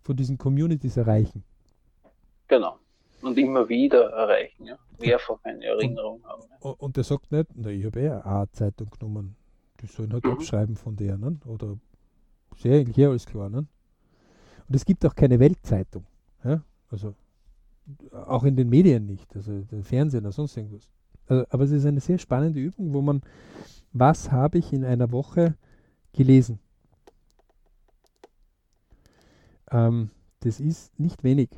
von diesen Communities erreichen. Genau. Und immer wieder erreichen, ja. Mehrfach eine Erinnerung und, haben. Ja. Und der sagt nicht, na, ich habe eh eine A-Zeitung genommen. Die sollen halt mhm. abschreiben von der, ne? Oder sehr eigentlich alles klar, ne? Und es gibt auch keine Weltzeitung. Ja? Also auch in den Medien nicht, also Fernsehen oder sonst irgendwas. Also, aber es ist eine sehr spannende Übung, wo man, was habe ich in einer Woche gelesen? Ähm, das ist nicht wenig.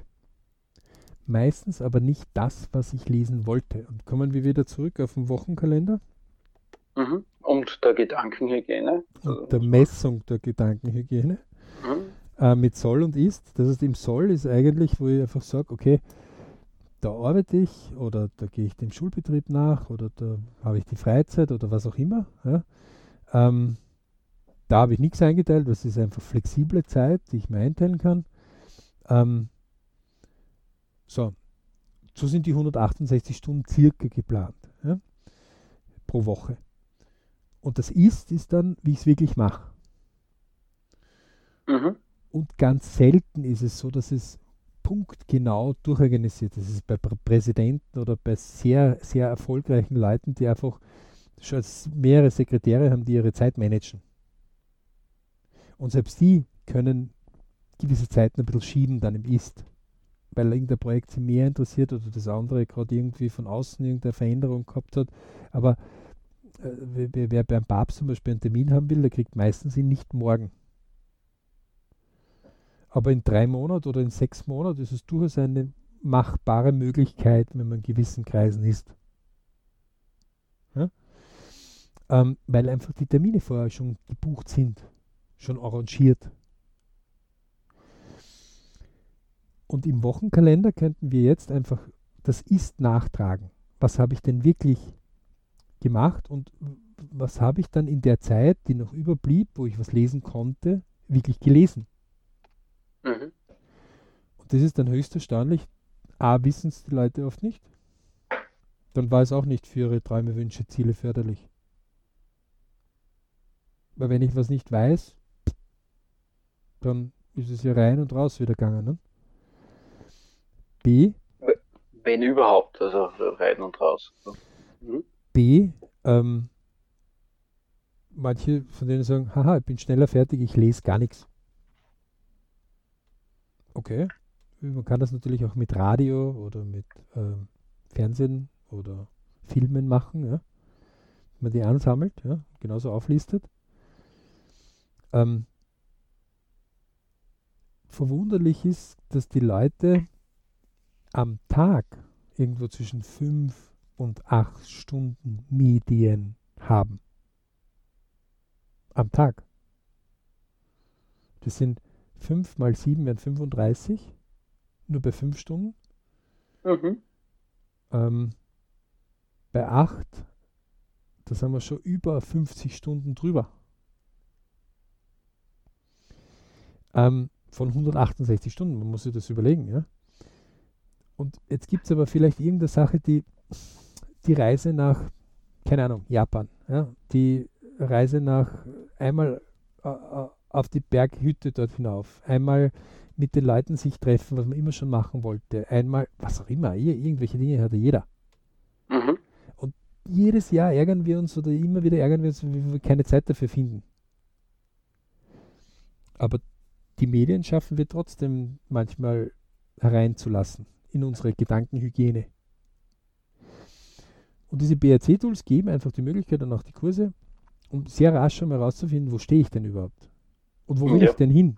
Meistens aber nicht das, was ich lesen wollte. Und kommen wir wieder zurück auf den Wochenkalender. Mhm. Und der Gedankenhygiene. Und der Messung der Gedankenhygiene. Äh, mit Soll und Ist. Das heißt, im Soll ist eigentlich, wo ich einfach sage, okay, da arbeite ich oder da gehe ich dem Schulbetrieb nach oder da habe ich die Freizeit oder was auch immer. Ja. Ähm, da habe ich nichts eingeteilt, das ist einfach flexible Zeit, die ich mir einteilen kann. Ähm, so, so sind die 168 Stunden circa geplant ja, pro Woche. Und das Ist ist dann, wie ich es wirklich mache. Mhm. Und ganz selten ist es so, dass es punktgenau durchorganisiert. Das ist bei Präsidenten oder bei sehr, sehr erfolgreichen Leuten, die einfach schon mehrere Sekretäre haben, die ihre Zeit managen. Und selbst die können gewisse Zeiten ein bisschen schieben dann im Ist, weil irgendein Projekt sie mehr interessiert oder das andere gerade irgendwie von außen irgendeine Veränderung gehabt hat. Aber äh, wer, wer beim Papst zum Beispiel einen Termin haben will, der kriegt meistens ihn nicht morgen. Aber in drei Monaten oder in sechs Monaten ist es durchaus eine machbare Möglichkeit, wenn man in gewissen Kreisen ist. Ja? Ähm, weil einfach die Termine vorher schon gebucht sind, schon arrangiert. Und im Wochenkalender könnten wir jetzt einfach das Ist nachtragen. Was habe ich denn wirklich gemacht und was habe ich dann in der Zeit, die noch überblieb, wo ich was lesen konnte, wirklich gelesen? Mhm. Und das ist dann höchst erstaunlich. A, wissen es die Leute oft nicht. Dann war es auch nicht für ihre Träume, Wünsche, Ziele förderlich. Weil wenn ich was nicht weiß, dann ist es ja rein und raus wieder gegangen. Ne? B. Wenn überhaupt, also rein und raus. Mhm. B. Ähm, manche von denen sagen, haha, ich bin schneller fertig, ich lese gar nichts. Okay. Man kann das natürlich auch mit Radio oder mit ähm, Fernsehen oder Filmen machen, ja. Wenn man die ansammelt, ja, genauso auflistet. Ähm, verwunderlich ist, dass die Leute am Tag irgendwo zwischen fünf und acht Stunden Medien haben. Am Tag. Das sind 5 mal 7 wären 35. Nur bei 5 Stunden. Mhm. Ähm, bei 8, da sind wir schon über 50 Stunden drüber. Ähm, von 168 Stunden, man muss sich das überlegen, ja. Und jetzt gibt es aber vielleicht irgendeine Sache, die die Reise nach, keine Ahnung, Japan, ja, die Reise nach einmal äh, äh auf die Berghütte dort hinauf. Einmal mit den Leuten sich treffen, was man immer schon machen wollte. Einmal, was auch immer, irgendwelche Dinge hat ja jeder. Mhm. Und jedes Jahr ärgern wir uns oder immer wieder ärgern wir uns, wenn wir keine Zeit dafür finden. Aber die Medien schaffen wir trotzdem manchmal hereinzulassen in unsere Gedankenhygiene. Und diese BRC-Tools geben einfach die Möglichkeit und auch die Kurse, um sehr rasch schon mal herauszufinden, wo stehe ich denn überhaupt? Und wo will ja. ich denn hin?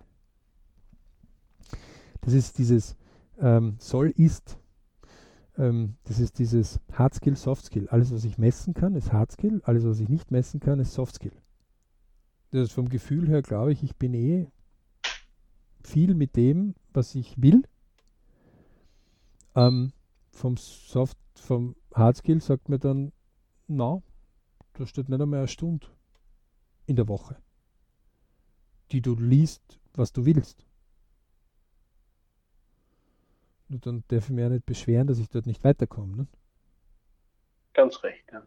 Das ist dieses ähm, soll ist. Ähm, das ist dieses Hard Skill, Soft Skill. Alles, was ich messen kann, ist Hard Skill. Alles, was ich nicht messen kann, ist Soft Skill. Das ist vom Gefühl her, glaube ich, ich bin eh viel mit dem, was ich will. Ähm, vom Soft, vom Hard Skill sagt mir dann, na, da steht nicht einmal eine Stunde in der Woche die du liest, was du willst. Und dann darf ich mir ja nicht beschweren, dass ich dort nicht weiterkomme. Ne? Ganz recht, ja.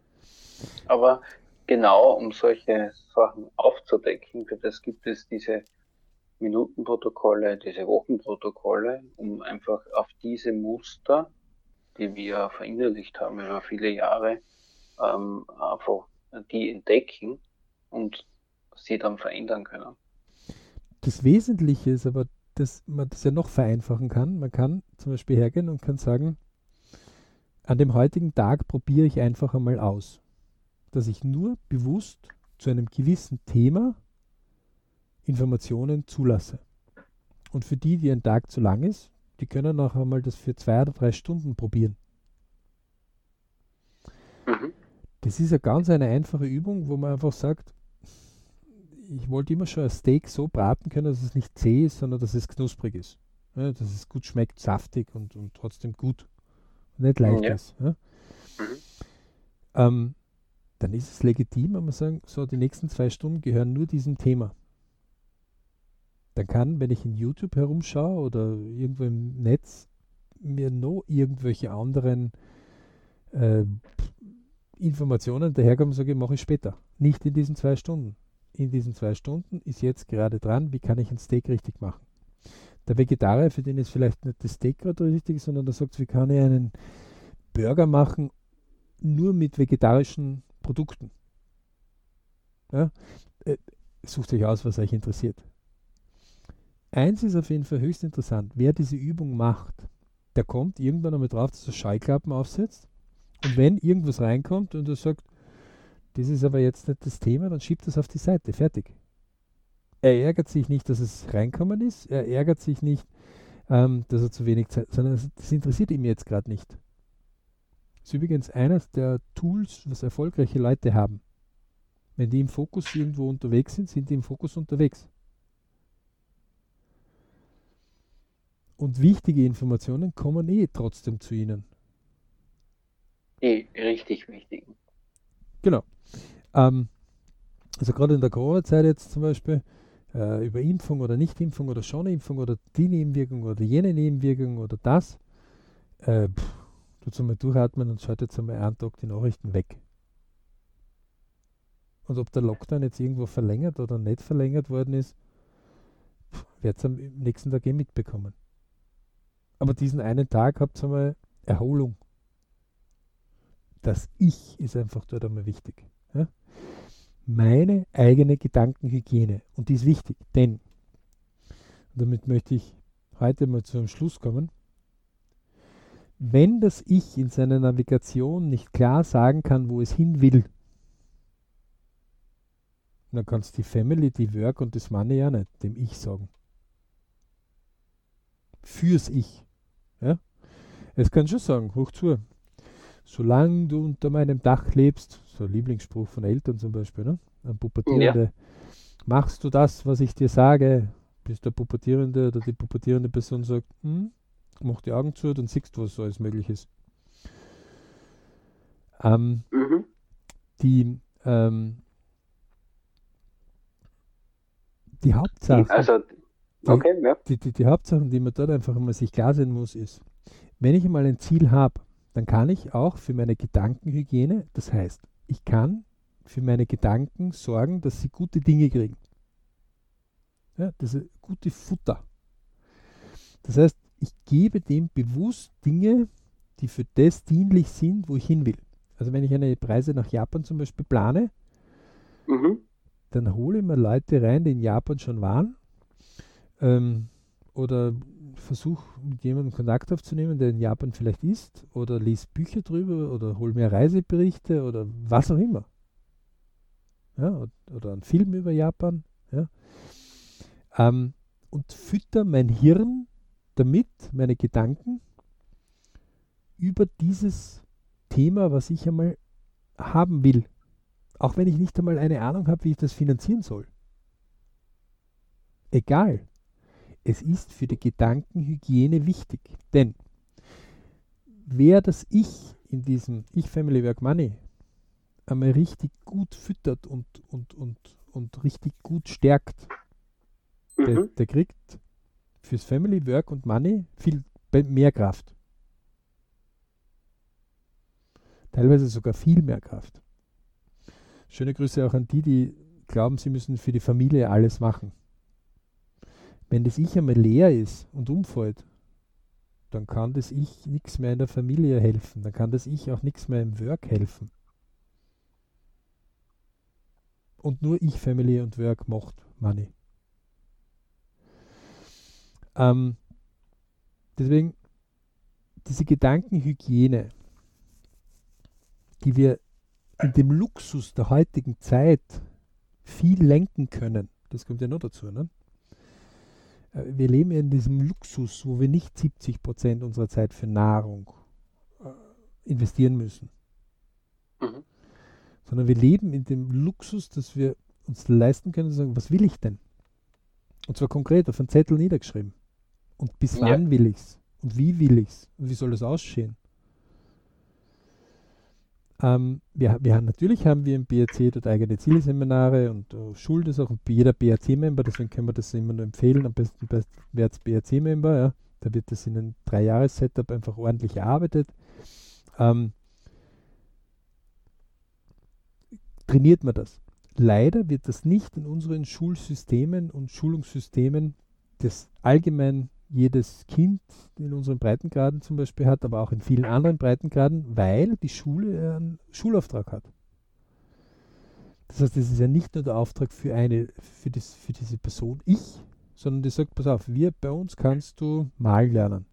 Aber genau um solche Sachen aufzudecken, für das gibt es diese Minutenprotokolle, diese Wochenprotokolle, um einfach auf diese Muster, die wir verinnerlicht haben über viele Jahre, ähm, einfach die entdecken und sie dann verändern können. Das Wesentliche ist aber, dass man das ja noch vereinfachen kann. Man kann zum Beispiel hergehen und kann sagen, an dem heutigen Tag probiere ich einfach einmal aus, dass ich nur bewusst zu einem gewissen Thema Informationen zulasse. Und für die, die ein Tag zu lang ist, die können auch einmal das für zwei oder drei Stunden probieren. Mhm. Das ist ja ganz eine einfache Übung, wo man einfach sagt, ich wollte immer schon ein Steak so braten können, dass es nicht zäh ist, sondern dass es knusprig ist. Ja, dass es gut schmeckt, saftig und, und trotzdem gut. nicht leicht ja. ist. Ja. Mhm. Ähm, dann ist es legitim, wenn man sagen, so die nächsten zwei Stunden gehören nur diesem Thema. Dann kann, wenn ich in YouTube herumschaue oder irgendwo im Netz, mir noch irgendwelche anderen äh, Informationen daherkommen, sage ich, mache ich später. Nicht in diesen zwei Stunden. In diesen zwei Stunden ist jetzt gerade dran, wie kann ich ein Steak richtig machen. Der Vegetarier, für den ist vielleicht nicht das Steak gerade richtig, sondern der sagt, wie kann ich einen Burger machen, nur mit vegetarischen Produkten. Ja? Äh, sucht euch aus, was euch interessiert. Eins ist auf jeden Fall höchst interessant. Wer diese Übung macht, der kommt irgendwann einmal drauf, dass er Schallklappen aufsetzt. Und wenn irgendwas reinkommt und er sagt, das ist aber jetzt nicht das Thema, dann schiebt das auf die Seite. Fertig. Er ärgert sich nicht, dass es reinkommen ist. Er ärgert sich nicht, ähm, dass er zu wenig Zeit, sondern das interessiert ihm jetzt gerade nicht. Das ist übrigens eines der Tools, was erfolgreiche Leute haben. Wenn die im Fokus irgendwo unterwegs sind, sind die im Fokus unterwegs. Und wichtige Informationen kommen eh trotzdem zu ihnen. Die richtig wichtigen. Genau. Ähm, also gerade in der Corona-Zeit jetzt zum Beispiel, äh, über Impfung oder Nichtimpfung oder schon Impfung oder die Nebenwirkung oder jene Nebenwirkung oder das, äh, pff, tut einmal durchatmen und schaltet jetzt einmal einen Tag die Nachrichten weg. Und ob der Lockdown jetzt irgendwo verlängert oder nicht verlängert worden ist, wird es am nächsten Tag eh mitbekommen. Aber diesen einen Tag habt ihr einmal Erholung. Das Ich ist einfach dort einmal wichtig. Ja? Meine eigene Gedankenhygiene. Und die ist wichtig, denn, damit möchte ich heute mal zu einem Schluss kommen, wenn das Ich in seiner Navigation nicht klar sagen kann, wo es hin will, dann kann es die Family, die Work und das Money ja nicht dem Ich sagen. Fürs Ich. Ja? Es kann schon sagen, hoch zu. Solange du unter meinem Dach lebst, so ein Lieblingsspruch von Eltern zum Beispiel, ne? Ein Pubertierende, ja. machst du das, was ich dir sage, bis der Pubertierende oder die pubertierende Person sagt, hm, mach die Augen zu, dann siehst du, was so alles möglich ist. Ähm, mhm. Die, ähm, die Hauptsache, also, okay, die, ja. die, die, die Hauptsachen, die man dort einfach immer sich klar sein muss, ist, wenn ich mal ein Ziel habe, dann kann ich auch für meine Gedankenhygiene, das heißt, ich kann für meine Gedanken sorgen, dass sie gute Dinge kriegen. Ja, das ist gute Futter. Das heißt, ich gebe dem bewusst Dinge, die für das dienlich sind, wo ich hin will. Also wenn ich eine Reise nach Japan zum Beispiel plane, mhm. dann hole ich mir Leute rein, die in Japan schon waren. Ähm, oder versuche mit jemandem Kontakt aufzunehmen, der in Japan vielleicht ist, oder lese Bücher drüber, oder hole mir Reiseberichte oder was auch immer. Ja, oder einen Film über Japan. Ja. Ähm, und fütter mein Hirn damit meine Gedanken über dieses Thema, was ich einmal haben will. Auch wenn ich nicht einmal eine Ahnung habe, wie ich das finanzieren soll. Egal. Es ist für die Gedankenhygiene wichtig. Denn wer das Ich in diesem Ich Family Work Money einmal richtig gut füttert und, und, und, und richtig gut stärkt, mhm. der, der kriegt fürs Family, Work und Money viel mehr Kraft. Teilweise sogar viel mehr Kraft. Schöne Grüße auch an die, die glauben, sie müssen für die Familie alles machen. Wenn das Ich einmal leer ist und umfällt, dann kann das Ich nichts mehr in der Familie helfen. Dann kann das Ich auch nichts mehr im Work helfen. Und nur Ich, Family und Work macht Money. Ähm, deswegen, diese Gedankenhygiene, die wir in dem Luxus der heutigen Zeit viel lenken können, das kommt ja noch dazu, ne? Äh, wir leben in diesem Luxus, wo wir nicht 70 Prozent unserer Zeit für Nahrung äh, investieren müssen, mhm. sondern wir leben in dem Luxus, dass wir uns leisten können zu sagen, was will ich denn? Und zwar konkret auf einen Zettel niedergeschrieben. Und bis ja. wann will ich es? Und wie will ich es? Und wie soll es aussehen? Ähm, wir, wir haben, natürlich haben wir im BRC dort eigene Zielseminare und uh, schult es auch jeder BRC-Member, deswegen können wir das immer nur empfehlen, am besten wer als BRC-Member, ja. Da wird das in einem Drei-Jahres-Setup einfach ordentlich erarbeitet. Ähm, trainiert man das. Leider wird das nicht in unseren Schulsystemen und Schulungssystemen des allgemein jedes Kind in unseren Breitengraden zum Beispiel hat, aber auch in vielen anderen Breitengraden, weil die Schule einen Schulauftrag hat. Das heißt, es ist ja nicht nur der Auftrag für eine, für, das, für diese Person, ich, sondern die sagt, pass auf, wir bei uns kannst du malen lernen.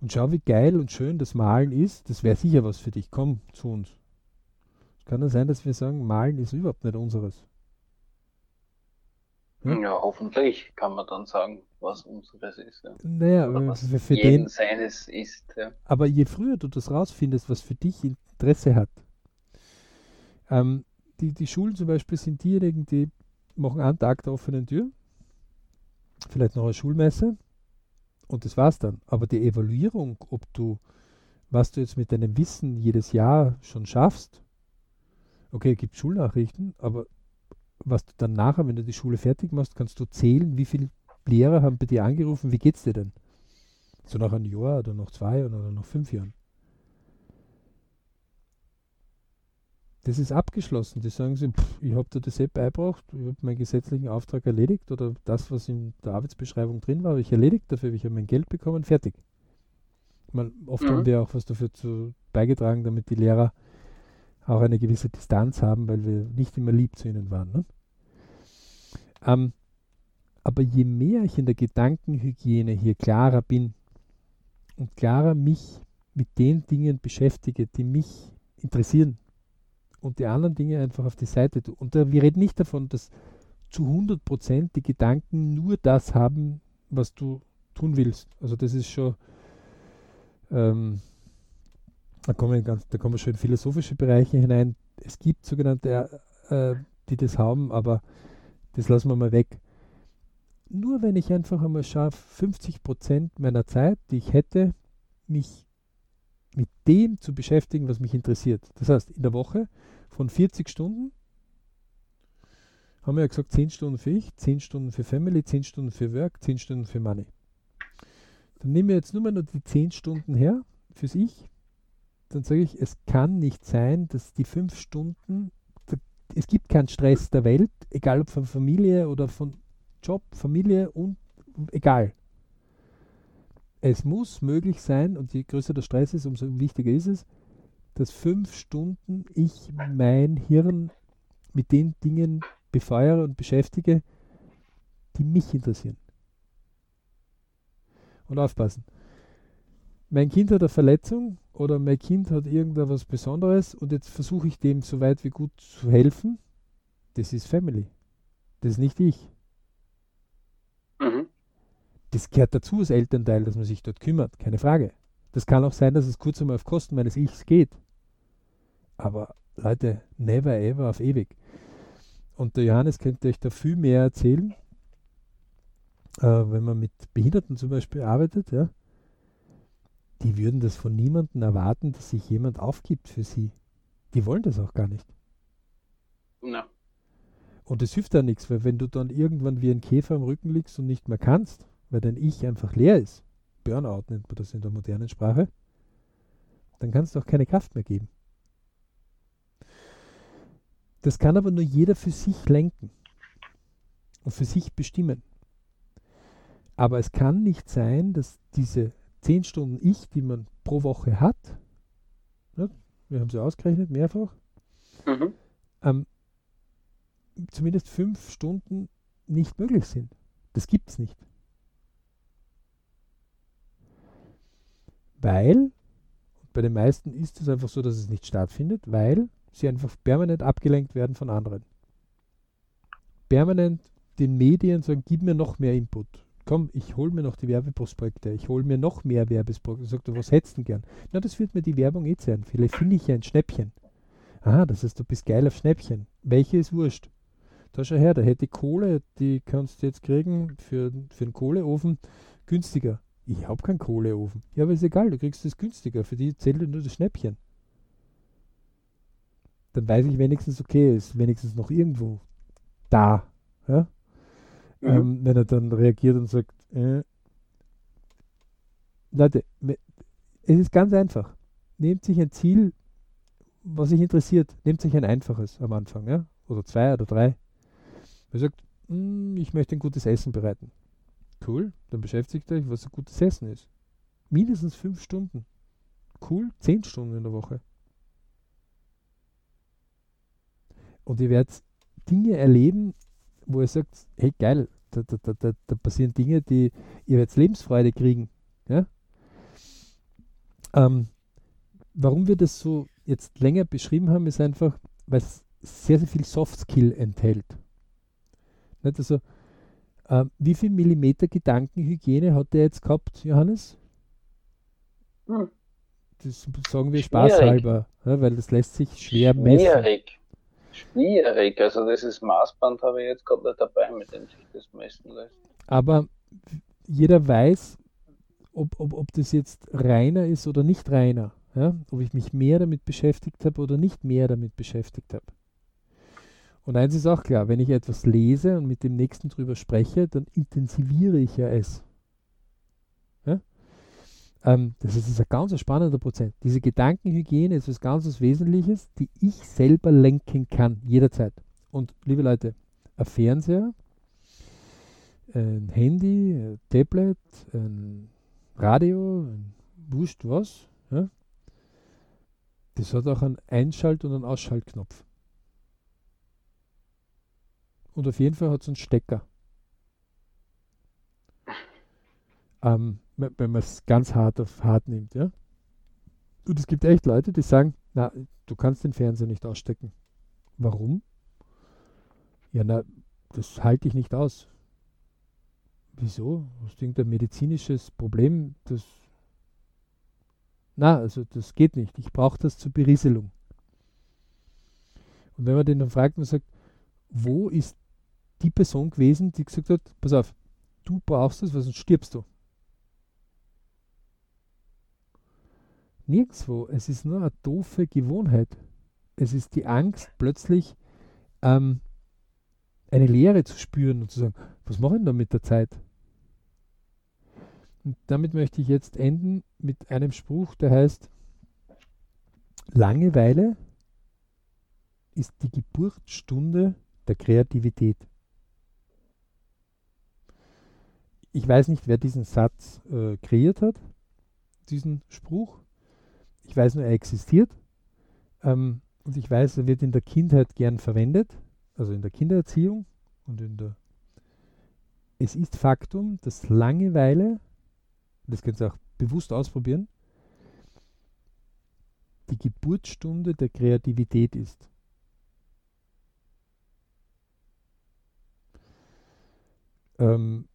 Und schau, wie geil und schön das Malen ist. Das wäre sicher was für dich. Komm zu uns. Es kann ja sein, dass wir sagen, Malen ist überhaupt nicht unseres. Hm? Ja, hoffentlich kann man dann sagen, was unseres ist. Ja. Naja, Oder was für, für den seines ist. Ja. Aber je früher du das rausfindest, was für dich Interesse hat. Ähm, die, die Schulen zum Beispiel sind diejenigen, die machen einen Tag der offenen Tür, vielleicht noch eine Schulmesse und das war's dann. Aber die Evaluierung, ob du, was du jetzt mit deinem Wissen jedes Jahr schon schaffst, okay, es gibt Schulnachrichten, aber was du dann nachher, wenn du die Schule fertig machst, kannst du zählen, wie viele Lehrer haben bei dir angerufen, wie geht's dir denn? So nach einem Jahr oder nach zwei oder nach fünf Jahren. Das ist abgeschlossen. Die sagen sie, pff, ich habe dir das eh beibracht, ich habe meinen gesetzlichen Auftrag erledigt oder das, was in der Arbeitsbeschreibung drin war, habe ich erledigt dafür, ich habe mein Geld bekommen, fertig. Man, oft mhm. haben wir auch was dafür zu beigetragen, damit die Lehrer auch eine gewisse Distanz haben, weil wir nicht immer lieb zu ihnen waren. Ne? Ähm, aber je mehr ich in der Gedankenhygiene hier klarer bin und klarer mich mit den Dingen beschäftige, die mich interessieren und die anderen Dinge einfach auf die Seite tue. Und da, wir reden nicht davon, dass zu 100% die Gedanken nur das haben, was du tun willst. Also das ist schon, ähm, da kommen, ganz, da kommen schon in philosophische Bereiche hinein. Es gibt sogenannte, äh, die das haben, aber das lassen wir mal weg. Nur wenn ich einfach einmal schaffe, 50 Prozent meiner Zeit, die ich hätte, mich mit dem zu beschäftigen, was mich interessiert. Das heißt, in der Woche von 40 Stunden haben wir ja gesagt, 10 Stunden für ich, 10 Stunden für Family, 10 Stunden für Work, 10 Stunden für Money. Dann nehmen wir jetzt nur mal nur die 10 Stunden her fürs Ich. Dann sage ich, es kann nicht sein, dass die 5 Stunden es gibt keinen Stress der Welt, egal ob von Familie oder von Job, Familie und egal. Es muss möglich sein, und je größer der Stress ist, umso wichtiger ist es, dass fünf Stunden ich mein Hirn mit den Dingen befeuere und beschäftige, die mich interessieren. Und aufpassen. Mein Kind hat eine Verletzung oder mein Kind hat irgendetwas Besonderes und jetzt versuche ich dem so weit wie gut zu helfen, das ist Family. Das ist nicht ich. Mhm. Das gehört dazu als Elternteil, dass man sich dort kümmert, keine Frage. Das kann auch sein, dass es kurz einmal auf Kosten meines Ichs geht. Aber Leute, never ever auf ewig. Und der Johannes könnte euch da viel mehr erzählen, äh, wenn man mit Behinderten zum Beispiel arbeitet, ja die würden das von niemandem erwarten, dass sich jemand aufgibt für sie. Die wollen das auch gar nicht. Na. Und es hilft da nichts, weil wenn du dann irgendwann wie ein Käfer am Rücken liegst und nicht mehr kannst, weil dein Ich einfach leer ist, Burnout nennt man das in der modernen Sprache, dann kannst du auch keine Kraft mehr geben. Das kann aber nur jeder für sich lenken und für sich bestimmen. Aber es kann nicht sein, dass diese 10 Stunden Ich, die man pro Woche hat, ne, wir haben sie ausgerechnet, mehrfach, mhm. ähm, zumindest fünf Stunden nicht möglich sind. Das gibt es nicht. Weil, bei den meisten ist es einfach so, dass es nicht stattfindet, weil sie einfach permanent abgelenkt werden von anderen. Permanent den Medien sagen, gib mir noch mehr Input. Komm, ich hole mir noch die Werbeprospekte, ich hole mir noch mehr Werbeprospekte. Sagt er, was hättest du gern? Na, das wird mir die Werbung eh zeigen. Vielleicht finde ich ja ein Schnäppchen. Aha, das heißt, du bist geil auf Schnäppchen. Welche ist wurscht? Da schau her, da hätte Kohle, die kannst du jetzt kriegen für, für einen Kohleofen günstiger. Ich habe keinen Kohleofen. Ja, aber ist egal, du kriegst es günstiger. Für die zählt nur das Schnäppchen. Dann weiß ich wenigstens, okay, ist wenigstens noch irgendwo da. Ja? Mhm. Ähm, wenn er dann reagiert und sagt, äh, Leute, es ist ganz einfach. Nehmt sich ein Ziel, was euch interessiert. Nehmt sich ein einfaches am Anfang, ja? Oder zwei oder drei. Er sagt, hm, ich möchte ein gutes Essen bereiten. Cool, dann beschäftigt euch, was ein gutes Essen ist. Mindestens fünf Stunden. Cool, zehn Stunden in der Woche. Und ihr werdet Dinge erleben, wo ihr sagt, hey geil, da, da, da, da passieren Dinge, die ihr werdet Lebensfreude kriegen. Ja? Ähm, warum wir das so jetzt länger beschrieben haben, ist einfach, weil es sehr, sehr viel Soft Skill enthält. Nicht? Also, äh, wie viel Millimeter Gedankenhygiene hat der jetzt gehabt, Johannes? Hm. Das sagen wir spaßhalber, ja, weil das lässt sich schwer messen. Schwierig. Schwierig. Also dieses Maßband habe ich jetzt gerade nicht dabei, mit dem sich das messen lässt. Aber jeder weiß, ob, ob, ob das jetzt reiner ist oder nicht reiner. Ja? Ob ich mich mehr damit beschäftigt habe oder nicht mehr damit beschäftigt habe. Und eins ist auch klar, wenn ich etwas lese und mit dem Nächsten drüber spreche, dann intensiviere ich ja es. Ähm, das ist, ist ein ganz spannender Prozess. Diese Gedankenhygiene ist was ganz Wesentliches, die ich selber lenken kann, jederzeit. Und liebe Leute, ein Fernseher, ein Handy, ein Tablet, ein Radio, ein wurscht was, ja? das hat auch einen Einschalt- und einen Ausschaltknopf. Und auf jeden Fall hat es einen Stecker. Ähm, wenn man es ganz hart auf hart nimmt, ja. Und es gibt echt Leute, die sagen, na, du kannst den Fernseher nicht ausstecken. Warum? Ja, na, das halte ich nicht aus. Wieso? Hast du irgendein medizinisches Problem? Das na, also das geht nicht. Ich brauche das zur Berieselung. Und wenn man den dann fragt und sagt, wo ist die Person gewesen, die gesagt hat, pass auf, du brauchst es, weil sonst stirbst du. Nirgendwo. Es ist nur eine doofe Gewohnheit. Es ist die Angst, plötzlich ähm, eine Leere zu spüren und zu sagen, was mache ich denn da mit der Zeit? Und damit möchte ich jetzt enden mit einem Spruch, der heißt, Langeweile ist die Geburtsstunde der Kreativität. Ich weiß nicht, wer diesen Satz äh, kreiert hat, diesen Spruch. Ich weiß nur, er existiert. Ähm, und ich weiß, er wird in der Kindheit gern verwendet, also in der Kindererziehung und in der. Es ist Faktum, dass Langeweile, das könnt ihr auch bewusst ausprobieren, die Geburtsstunde der Kreativität ist. Ähm,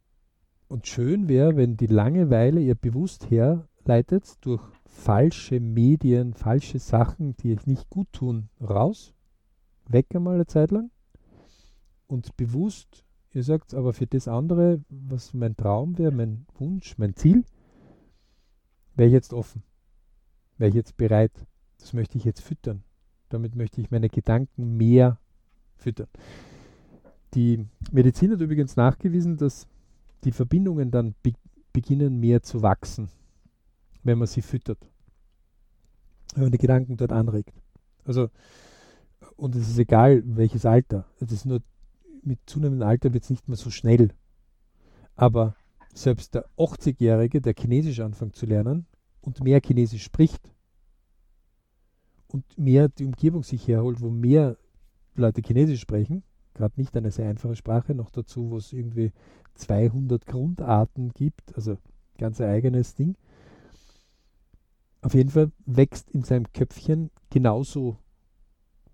und schön wäre, wenn die Langeweile ihr bewusst herleitet durch falsche Medien, falsche Sachen, die euch nicht gut tun, raus, weg einmal eine Zeit lang. Und bewusst, ihr sagt, aber für das andere, was mein Traum wäre, mein Wunsch, mein Ziel, wäre ich jetzt offen, wäre ich jetzt bereit, das möchte ich jetzt füttern. Damit möchte ich meine Gedanken mehr füttern. Die Medizin hat übrigens nachgewiesen, dass die Verbindungen dann be beginnen mehr zu wachsen, wenn man sie füttert. wenn man die Gedanken dort anregt. Also, und es ist egal, welches Alter. Es ist nur, mit zunehmendem Alter wird es nicht mehr so schnell. Aber selbst der 80-Jährige, der Chinesisch anfängt zu lernen und mehr Chinesisch spricht und mehr die Umgebung sich herholt, wo mehr Leute Chinesisch sprechen, gerade nicht eine sehr einfache Sprache, noch dazu, wo es irgendwie 200 Grundarten gibt, also ganz eigenes Ding. Auf jeden Fall wächst in seinem Köpfchen genauso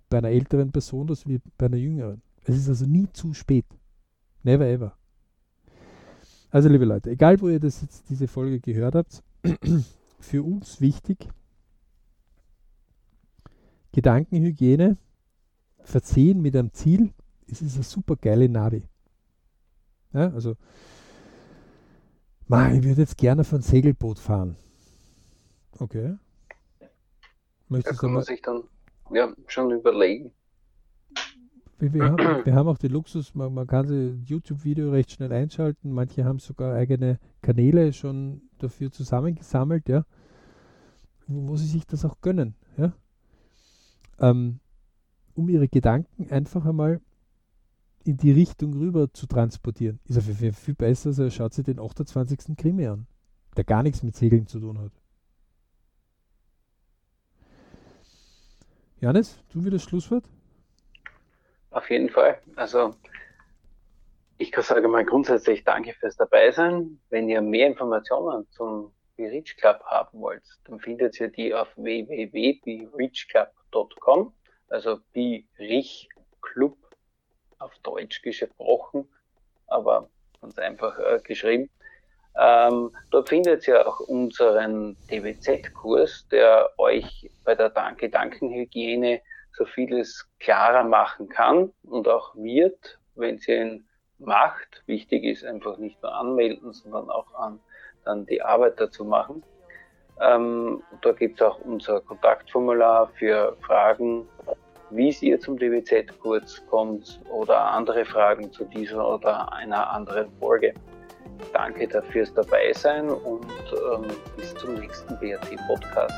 bei einer älteren Person das wie bei einer jüngeren. Es ist also nie zu spät. Never ever. Also liebe Leute, egal wo ihr das jetzt diese Folge gehört habt, für uns wichtig, Gedankenhygiene versehen mit einem Ziel, es ist eine super geile Navi. Ja, also, man, ich würde jetzt gerne von Segelboot fahren. Okay. Möchtest da kann man sich dann ja, schon überlegen. Wir, haben, wir haben auch den Luxus, man, man kann das YouTube-Video recht schnell einschalten. Manche haben sogar eigene Kanäle schon dafür zusammengesammelt, ja, wo, wo sie sich das auch gönnen, ja. Ähm, um ihre Gedanken einfach einmal in die Richtung rüber zu transportieren. Ist auf jeden Fall viel besser, als schaut sich den 28. Krimi an, der gar nichts mit Segeln zu tun hat. Janis, du wieder Schlusswort? Auf jeden Fall. Also ich kann sagen mal grundsätzlich danke fürs Dabeisein. Wenn ihr mehr Informationen zum Reach Club haben wollt, dann findet ihr die auf www.reachclub.com, also Rich Club auf Deutsch gesprochen, aber ganz einfach äh, geschrieben. Ähm, dort findet ihr auch unseren DWZ-Kurs, der euch bei der Gedankenhygiene so vieles klarer machen kann und auch wird, wenn ihr ihn macht. Wichtig ist einfach nicht nur anmelden, sondern auch an, dann die Arbeit dazu machen. Ähm, da gibt es auch unser Kontaktformular für Fragen, wie ihr zum DWZ-Kurs kommt oder andere Fragen zu dieser oder einer anderen Folge. Danke dafür fürs Dabeisein und ähm, bis zum nächsten BRT-Podcast.